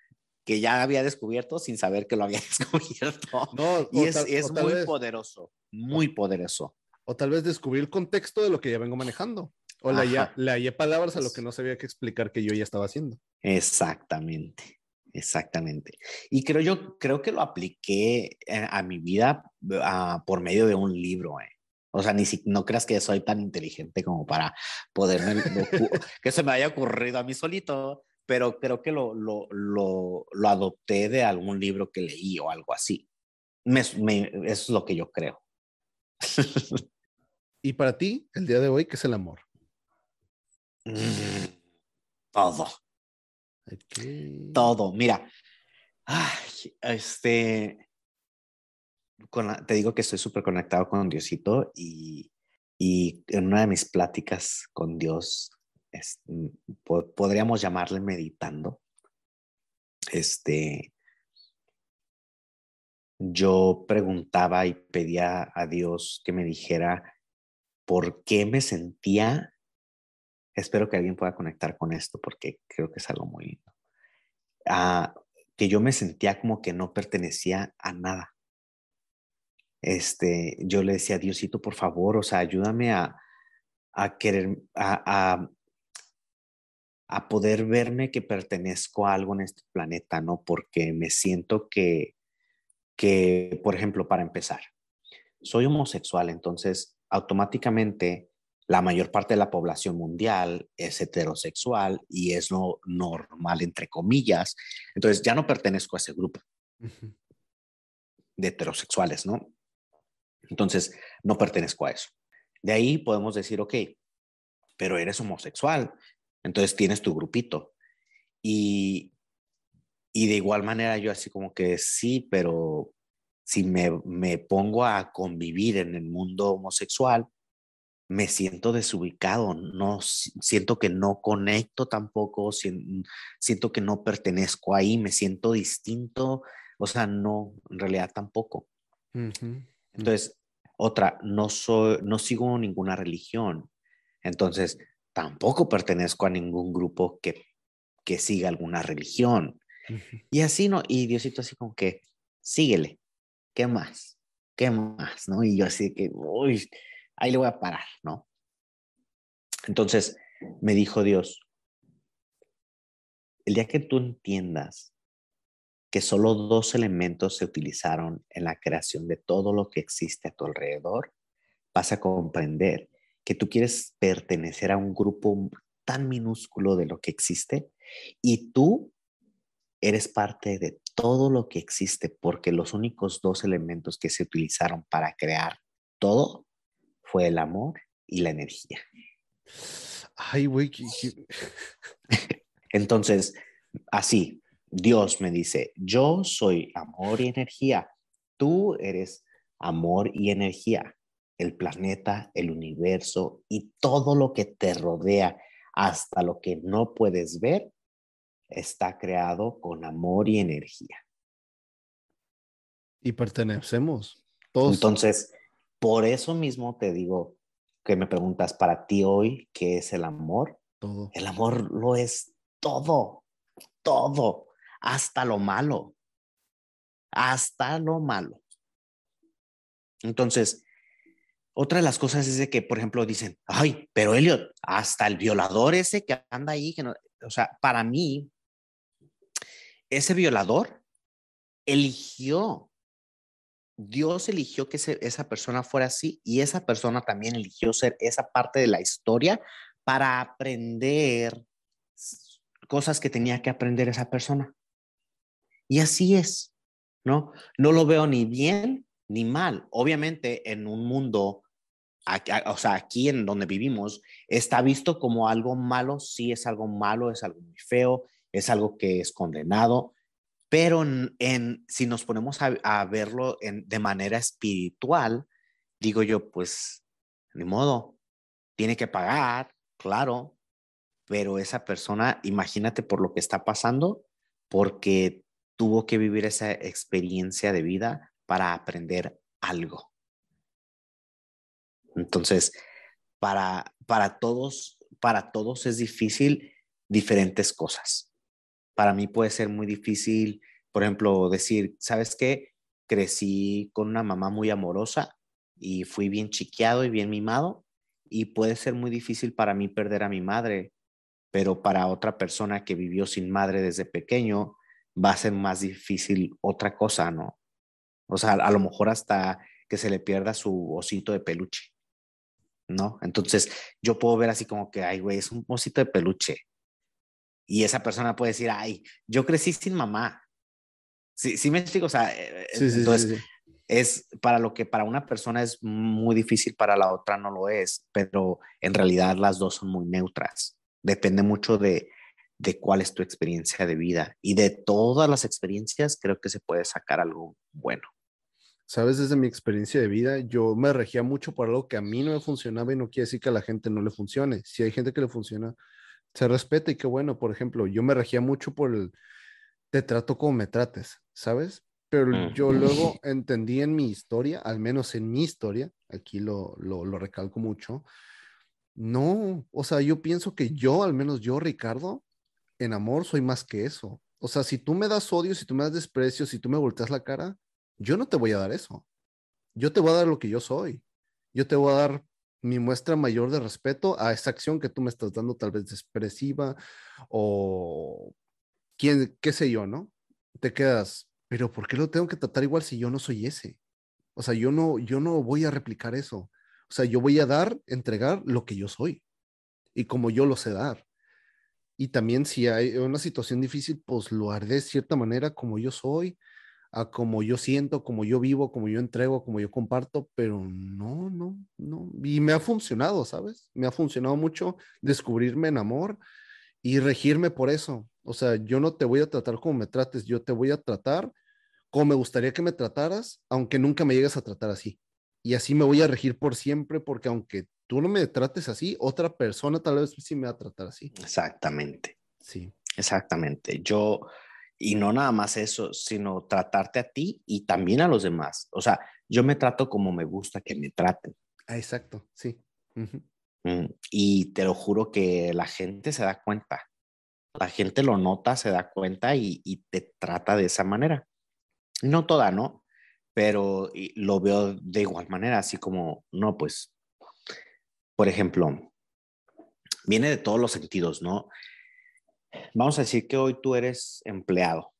que ya había descubierto sin saber que lo había descubierto. No, y es, es muy poderoso, muy poderoso. O tal vez descubrí el contexto de lo que ya vengo manejando. O le hallé, le hallé palabras a lo que no sabía que explicar que yo ya estaba haciendo. Exactamente, exactamente. Y creo yo, creo que lo apliqué eh, a, mi vida ah, por medio de un libro. Eh. O sea, ni si, no creas que soy tan inteligente como para poderme, que se me haya ocurrido a mí solito, pero creo que lo, lo, lo, lo adopté de algún libro que leí o algo así. Me, eso es lo que yo creo. y para ti, el día de hoy, ¿qué es el amor? Mm, todo. Todo. Mira, este, te digo que estoy súper conectado con Diosito y, y en una de mis pláticas con Dios, podríamos llamarle meditando, este, yo preguntaba y pedía a Dios que me dijera por qué me sentía, espero que alguien pueda conectar con esto porque creo que es algo muy lindo, ah, que yo me sentía como que no pertenecía a nada. Este, yo le decía, Diosito, por favor, o sea, ayúdame a, a querer, a, a poder verme que pertenezco a algo en este planeta, ¿no? Porque me siento que, que, por ejemplo, para empezar, soy homosexual, entonces automáticamente la mayor parte de la población mundial es heterosexual y es lo normal, entre comillas. Entonces ya no pertenezco a ese grupo de heterosexuales, ¿no? Entonces no pertenezco a eso. De ahí podemos decir, ok, pero eres homosexual, entonces tienes tu grupito. Y, y de igual manera yo así como que sí, pero si me, me pongo a convivir en el mundo homosexual, me siento desubicado, no siento que no conecto tampoco, siento que no pertenezco ahí, me siento distinto, o sea, no, en realidad tampoco. Entonces, otra, no soy, no sigo ninguna religión, entonces tampoco pertenezco a ningún grupo que, que siga alguna religión. Y así, ¿no? Y Diosito así como que, síguele, ¿qué más? ¿Qué más? ¿No? Y yo así que, uy, ahí le voy a parar, ¿no? Entonces me dijo Dios, el día que tú entiendas que solo dos elementos se utilizaron en la creación de todo lo que existe a tu alrededor, vas a comprender que tú quieres pertenecer a un grupo tan minúsculo de lo que existe y tú eres parte de todo lo que existe porque los únicos dos elementos que se utilizaron para crear todo fue el amor y la energía. Ay, güey. Entonces, así, Dios me dice, yo soy amor y energía. Tú eres amor y energía. El planeta, el universo y todo lo que te rodea, hasta lo que no puedes ver, está creado con amor y energía. Y pertenecemos todos. Entonces, por eso mismo te digo que me preguntas para ti hoy, ¿qué es el amor? Todo. El amor lo es todo, todo, hasta lo malo, hasta lo malo. Entonces, otra de las cosas es de que, por ejemplo, dicen, ay, pero Elliot, hasta el violador ese que anda ahí, que no, o sea, para mí, ese violador eligió, Dios eligió que esa persona fuera así y esa persona también eligió ser esa parte de la historia para aprender cosas que tenía que aprender esa persona. Y así es, ¿no? No lo veo ni bien ni mal. Obviamente en un mundo, o sea, aquí en donde vivimos, está visto como algo malo, sí es algo malo, es algo muy feo, es algo que es condenado, pero en, si nos ponemos a, verlo de manera espiritual, digo yo, pues, ni modo, tiene que pagar, claro, pero esa persona, imagínate por lo que está pasando, porque tuvo que vivir esa experiencia de vida para aprender algo. Entonces, para, para todos, para todos es difícil diferentes cosas para mí puede ser muy difícil, por ejemplo, decir, ¿sabes qué? Crecí con una mamá muy amorosa y fui bien chiqueado y bien mimado y puede ser muy difícil para mí perder a mi madre, pero para otra persona que vivió sin madre desde pequeño va a ser más difícil otra cosa, ¿no? O sea, a lo mejor hasta que se le pierda su osito de peluche, ¿no? Entonces yo puedo ver así como que, ay, güey, es un osito de peluche. Y esa persona puede decir, ay, yo crecí sin mamá. Sí, sí me explico, o sea, eh, eh, entonces es para lo que para una persona es muy difícil, para la otra no lo es, pero en realidad las dos son muy neutras. Depende mucho de, de cuál es tu experiencia de vida y de todas las experiencias creo que se puede sacar algo bueno. Sabes, desde mi experiencia de vida, yo me regía mucho por algo que a mí no me funcionaba y no quiere decir que a la gente no le funcione. Si hay gente que le funciona, se respeta y qué bueno. Por ejemplo, yo me regía mucho por el te trato como me trates, ¿sabes? Pero yo luego entendí en mi historia, al menos en mi historia, aquí lo, lo, lo recalco mucho, no, o sea, yo pienso que yo, al menos yo, Ricardo, en amor soy más que eso. O sea, si tú me das odio, si tú me das desprecio, si tú me volteas la cara, yo no te voy a dar eso. Yo te voy a dar lo que yo soy. Yo te voy a dar mi muestra mayor de respeto a esa acción que tú me estás dando, tal vez expresiva o quién, qué sé yo, ¿no? Te quedas, pero ¿por qué lo tengo que tratar igual si yo no soy ese? O sea, yo no, yo no voy a replicar eso. O sea, yo voy a dar, entregar lo que yo soy y como yo lo sé dar. Y también si hay una situación difícil, pues lo haré de cierta manera como yo soy, a como yo siento, como yo vivo, como yo entrego, como yo comparto, pero no, no, no. Y me ha funcionado, ¿sabes? Me ha funcionado mucho descubrirme en amor y regirme por eso. O sea, yo no te voy a tratar como me trates, yo te voy a tratar como me gustaría que me trataras, aunque nunca me llegues a tratar así. Y así me voy a regir por siempre, porque aunque tú no me trates así, otra persona tal vez sí me va a tratar así. Exactamente. Sí. Exactamente. Yo, y no nada más eso, sino tratarte a ti y también a los demás. O sea, yo me trato como me gusta que me traten. Ah, exacto, sí. Mm, y te lo juro que la gente se da cuenta. La gente lo nota, se da cuenta y, te trata de esa manera. No toda, ¿no? Pero lo veo de igual manera, así como, no, pues, por ejemplo, viene de todos los sentidos, ¿no? Vamos a decir que hoy tú eres empleado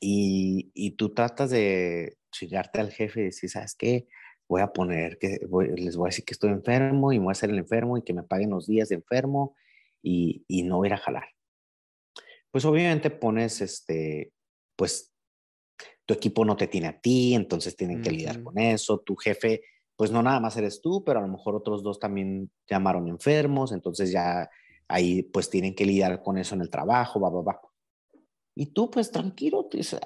y, y tú tratas de chingarte al jefe y decir, ¿sabes qué? Voy a poner que les voy a decir que estoy enfermo y me voy a hacer el enfermo y que me paguen los días de enfermo y, y no ir a jalar. Pues obviamente pones, este, pues tu equipo no te tiene a ti, entonces tienen que lidiar con eso. Tu jefe, pues no nada más eres tú, pero a lo mejor otros dos también llamaron enfermos, entonces ya ahí pues tienen que lidiar con eso en el trabajo, va, va, va. Y tú pues tranquilo, pues,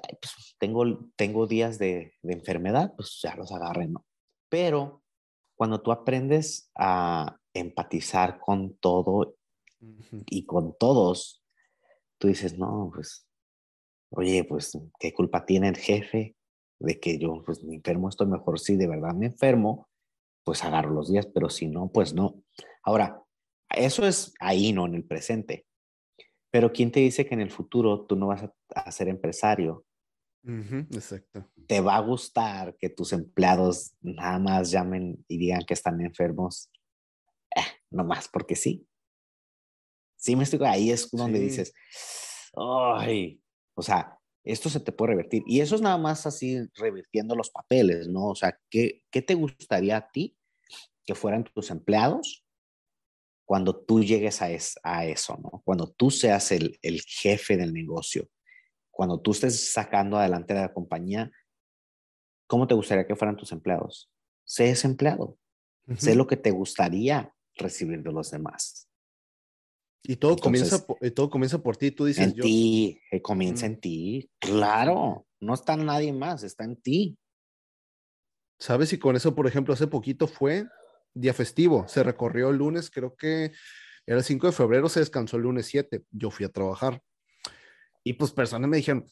tengo, tengo días de, de, enfermedad, pues ya los agarré, ¿no? Pero cuando tú aprendes a empatizar con todo y con todos, tú dices, no, pues, oye, pues, ¿qué culpa tiene el jefe de que yo, pues, me enfermo? Estoy mejor si de verdad me enfermo, pues agarro los días, pero si no, pues no. Ahora, eso es ahí, ¿no? En el presente. Pero ¿quién te dice que en el futuro tú no vas a, ser empresario? exacto. Te va a gustar que tus empleados nada más llamen y digan que están enfermos, eh, nomás porque sí. Sí, me estoy, ahí es donde dices, ay, o sea, esto se te puede revertir. Y eso es nada más así revirtiendo los papeles, ¿no? O sea, ¿qué, qué te gustaría a ti que fueran tus empleados cuando tú llegues a, a eso, ¿no? Cuando tú seas el, el, jefe del negocio, cuando tú estés sacando adelante la compañía, ¿cómo te gustaría que fueran tus empleados? Sé ese empleado. Sé lo que te gustaría recibir de los demás. Y todo, comienza, por, todo comienza por ti, tú dices. En ti, eh, comienza en ti. Claro, no está nadie más, está en ti. ¿Sabes? Y con eso, por ejemplo, hace poquito fue día festivo. Se recorrió el lunes, creo que era el 5 de febrero, se descansó el lunes 7. Yo fui a trabajar. Y pues personas me dijeron,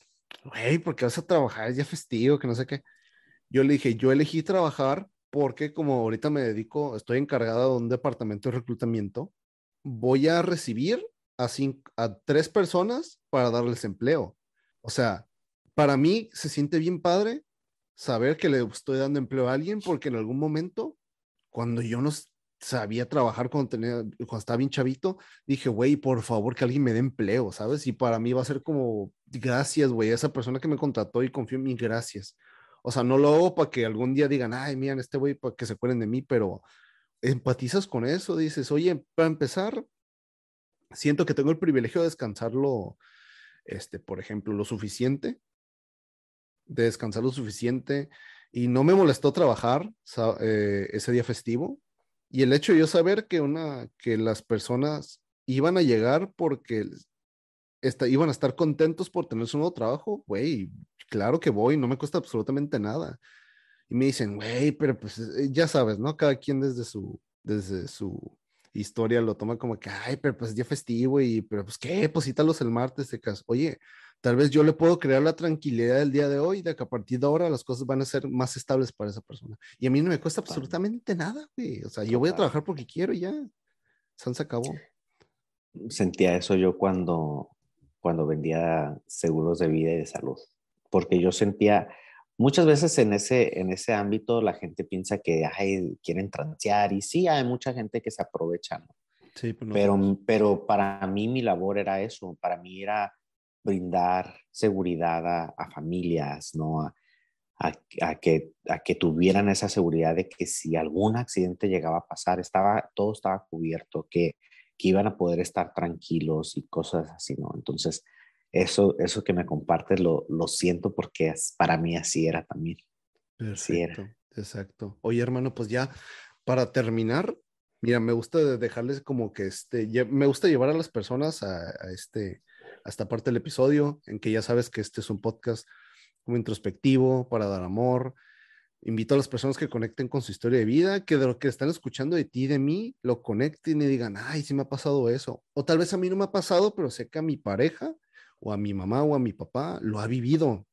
güey, ¿por qué vas a trabajar? Es día festivo, que no sé qué. Yo le dije, yo elegí trabajar porque como ahorita me dedico, estoy encargada de un departamento de reclutamiento, voy a recibir a, a tres personas para darles empleo. O sea, para mí se siente bien padre saber que le estoy dando empleo a alguien porque en algún momento, cuando yo no sabía trabajar cuando, tenía, cuando estaba bien chavito, dije, güey, por favor que alguien me dé empleo, ¿sabes? Y para mí va a ser como, gracias, güey, esa persona que me contrató y confió en mí, gracias. O sea, no lo hago para que algún día digan, ay, miren, este güey, para que se acuerden de mí, pero empatizas con eso, dices, oye, para empezar, siento que tengo el privilegio de descansarlo, este, por ejemplo, lo suficiente, de descansar lo suficiente y no me molestó trabajar eh, ese día festivo. Y el hecho de yo saber que, una, que las personas iban a llegar porque iban a estar contentos por tener su nuevo trabajo, güey, claro que voy, no me cuesta absolutamente nada. Y me dicen, güey, pero pues eh, ya sabes, ¿no? Cada quien desde su, desde su historia lo toma como que, ay, pero pues día festivo y, pero pues qué, pues el martes, de caso. Oye, tal vez yo le puedo crear la tranquilidad del día de hoy, de que a partir de ahora las cosas van a ser más estables para esa persona. Y a mí no me cuesta absolutamente nada, güey. O sea, yo voy a trabajar porque quiero y ya. se acabó. Sentía eso yo cuando, cuando vendía seguros de vida y de salud, porque yo sentía, muchas veces en ese, en ese ámbito la gente piensa que ay, quieren transear y sí, hay mucha gente que se aprovecha, ¿no? Sí, pues pero, pero para mí mi labor era eso, para mí era brindar seguridad a, familias, ¿no? A, a, que, a que tuvieran esa seguridad de que si algún accidente llegaba a pasar, estaba, todo estaba cubierto, que, que iban a poder estar tranquilos y cosas así, ¿no? Entonces, eso, eso que me compartes lo, lo siento porque para mí así era también. Perfecto, exacto. Oye, hermano, pues ya para terminar, mira, me gusta dejarles como que este, me gusta llevar a las personas a, a este, esta parte del episodio, en que ya sabes que este es un podcast como introspectivo para dar amor. Invito a las personas que conecten con su historia de vida, que de lo que están escuchando de ti, de mí, lo conecten y digan, ay, sí me ha pasado eso. O tal vez a mí no me ha pasado, pero sé que a mi pareja o a mi mamá o a mi papá lo ha vivido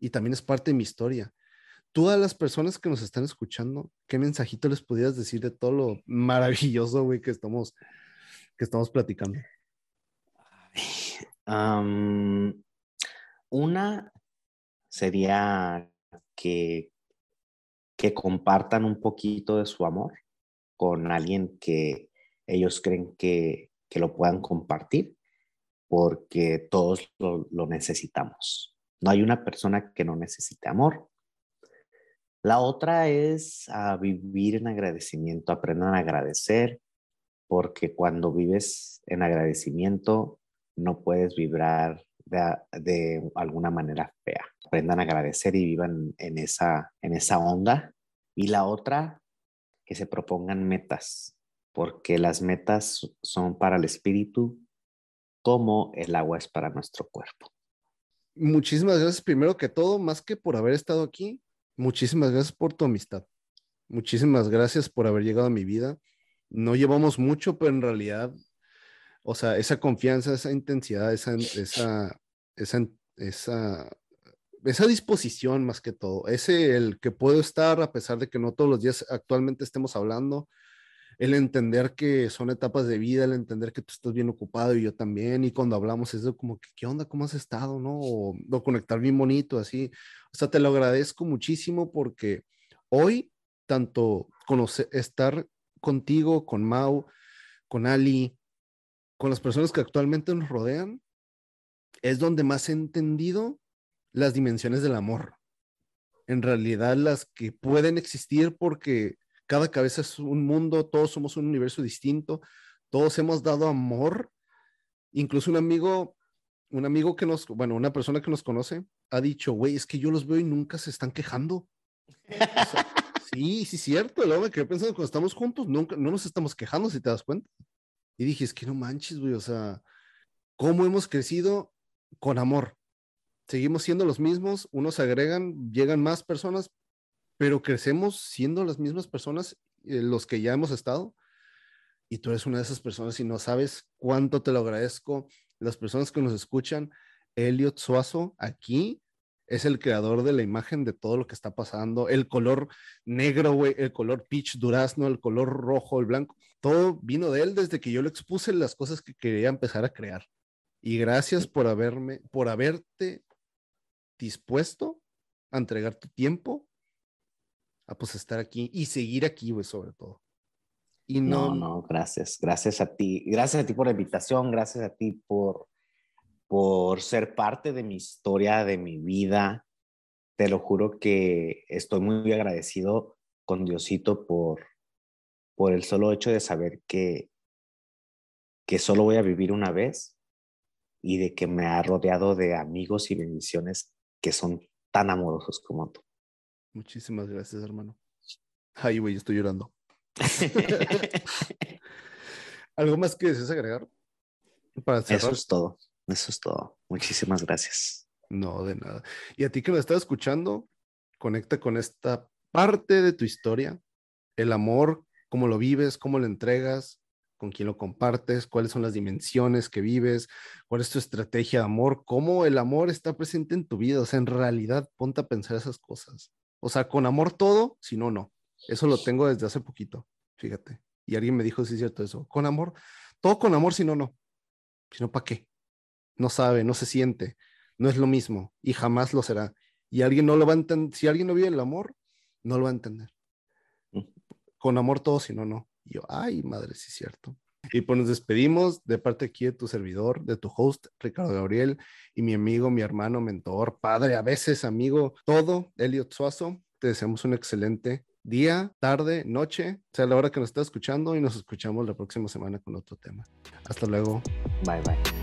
y también es parte de mi historia. Tú a las personas que nos están escuchando, ¿qué mensajito les pudieras decir de todo lo maravilloso, güey, que estamos, que estamos platicando? Una sería que, que compartan un poquito de su amor con alguien que ellos creen que, que lo puedan compartir, porque todos lo, necesitamos. No hay una persona que no necesite amor. La otra es vivir en agradecimiento, aprendan a agradecer, porque cuando vives en agradecimiento no puedes vibrar de, alguna manera fea. Aprendan a agradecer y vivan en esa, en esa onda. Y la otra, que se propongan metas, porque las metas son para el espíritu como el agua es para nuestro cuerpo. Muchísimas gracias primero que todo, más que por haber estado aquí, muchísimas gracias por tu amistad. Muchísimas gracias por haber llegado a mi vida. No llevamos mucho, pero en realidad o sea, esa confianza, esa intensidad, esa, esa, esa, esa, disposición más que todo, ese el que puedo estar a pesar de que no todos los días actualmente estemos hablando, el entender que son etapas de vida, el entender que tú estás bien ocupado y yo también, y cuando hablamos es como que, ¿qué onda? ¿Cómo has estado? ¿No? O, o conectar bien bonito, así. O sea, te lo agradezco muchísimo porque hoy, tanto conocer, estar contigo, con Mau, con Ali, con las personas que actualmente nos rodean, es donde más he entendido las dimensiones del amor. En realidad, las que pueden existir porque cada cabeza es un mundo, todos somos un universo distinto, todos hemos dado amor. Incluso un amigo, un amigo que nos, bueno, una persona que nos conoce, ha dicho, güey, es que yo los veo y nunca se están quejando. sí, sí, cierto. Luego me quedé pensando, cuando estamos juntos, nunca, no nos estamos quejando, si te das cuenta. Y dije, es que no manches, güey, o sea, ¿cómo hemos crecido con amor? Seguimos siendo los mismos, unos agregan, llegan más personas, pero crecemos siendo las mismas personas, eh, los que ya hemos estado. Y tú eres una de esas personas y no sabes cuánto te lo agradezco. Las personas que nos escuchan, Elliot Suazo, aquí es el creador de la imagen de todo lo que está pasando. El color negro, güey, el color peach durazno, el color rojo, el blanco, todo vino de él desde que yo le expuse las cosas que quería empezar a crear. Y gracias por haberme, por haberte dispuesto a entregar tu tiempo, a pues estar aquí y seguir aquí, güey, sobre todo. Y no, no, gracias. Gracias a ti. Gracias a ti por la invitación. Gracias a ti por, por ser parte de mi historia, de mi vida. Te lo juro que estoy muy agradecido con Diosito por, por el solo hecho de saber que, que solo voy a vivir una vez y de que me ha rodeado de amigos y bendiciones que son tan amorosos como tú. Muchísimas gracias, hermano. Ay, güey, estoy llorando. ¿Algo más que desees agregar? Para Eso es todo. Eso es todo. Muchísimas gracias. No, de nada. Y a ti que me estás escuchando, conecta con esta parte de tu historia, el amor, cómo lo vives, cómo lo entregas, con quién lo compartes, cuáles son las dimensiones que vives, cuál es tu estrategia de amor, cómo el amor está presente en tu vida. O sea, en realidad, ponte a pensar esas cosas. O sea, con amor todo, si no, no. Eso lo tengo desde hace poquito, fíjate. Y alguien me dijo, sí es cierto eso. Con amor, todo con amor, si no, no. Si no, ¿para qué? No sabe, no se siente, no es lo mismo y jamás lo será. Y alguien no lo va a entender. Si alguien no vive el amor, no lo va a entender. Mm. Con amor todo, si no, no. Y yo, ay, madre, sí es cierto. Y pues nos despedimos de parte aquí de tu servidor, de tu host, Ricardo Gabriel, y mi amigo, mi hermano, mentor, padre, a veces amigo, todo, Elliot Suazo. Te deseamos un excelente día, tarde, noche, sea la hora que nos estás escuchando y nos escuchamos la próxima semana con otro tema. Hasta luego. Bye bye.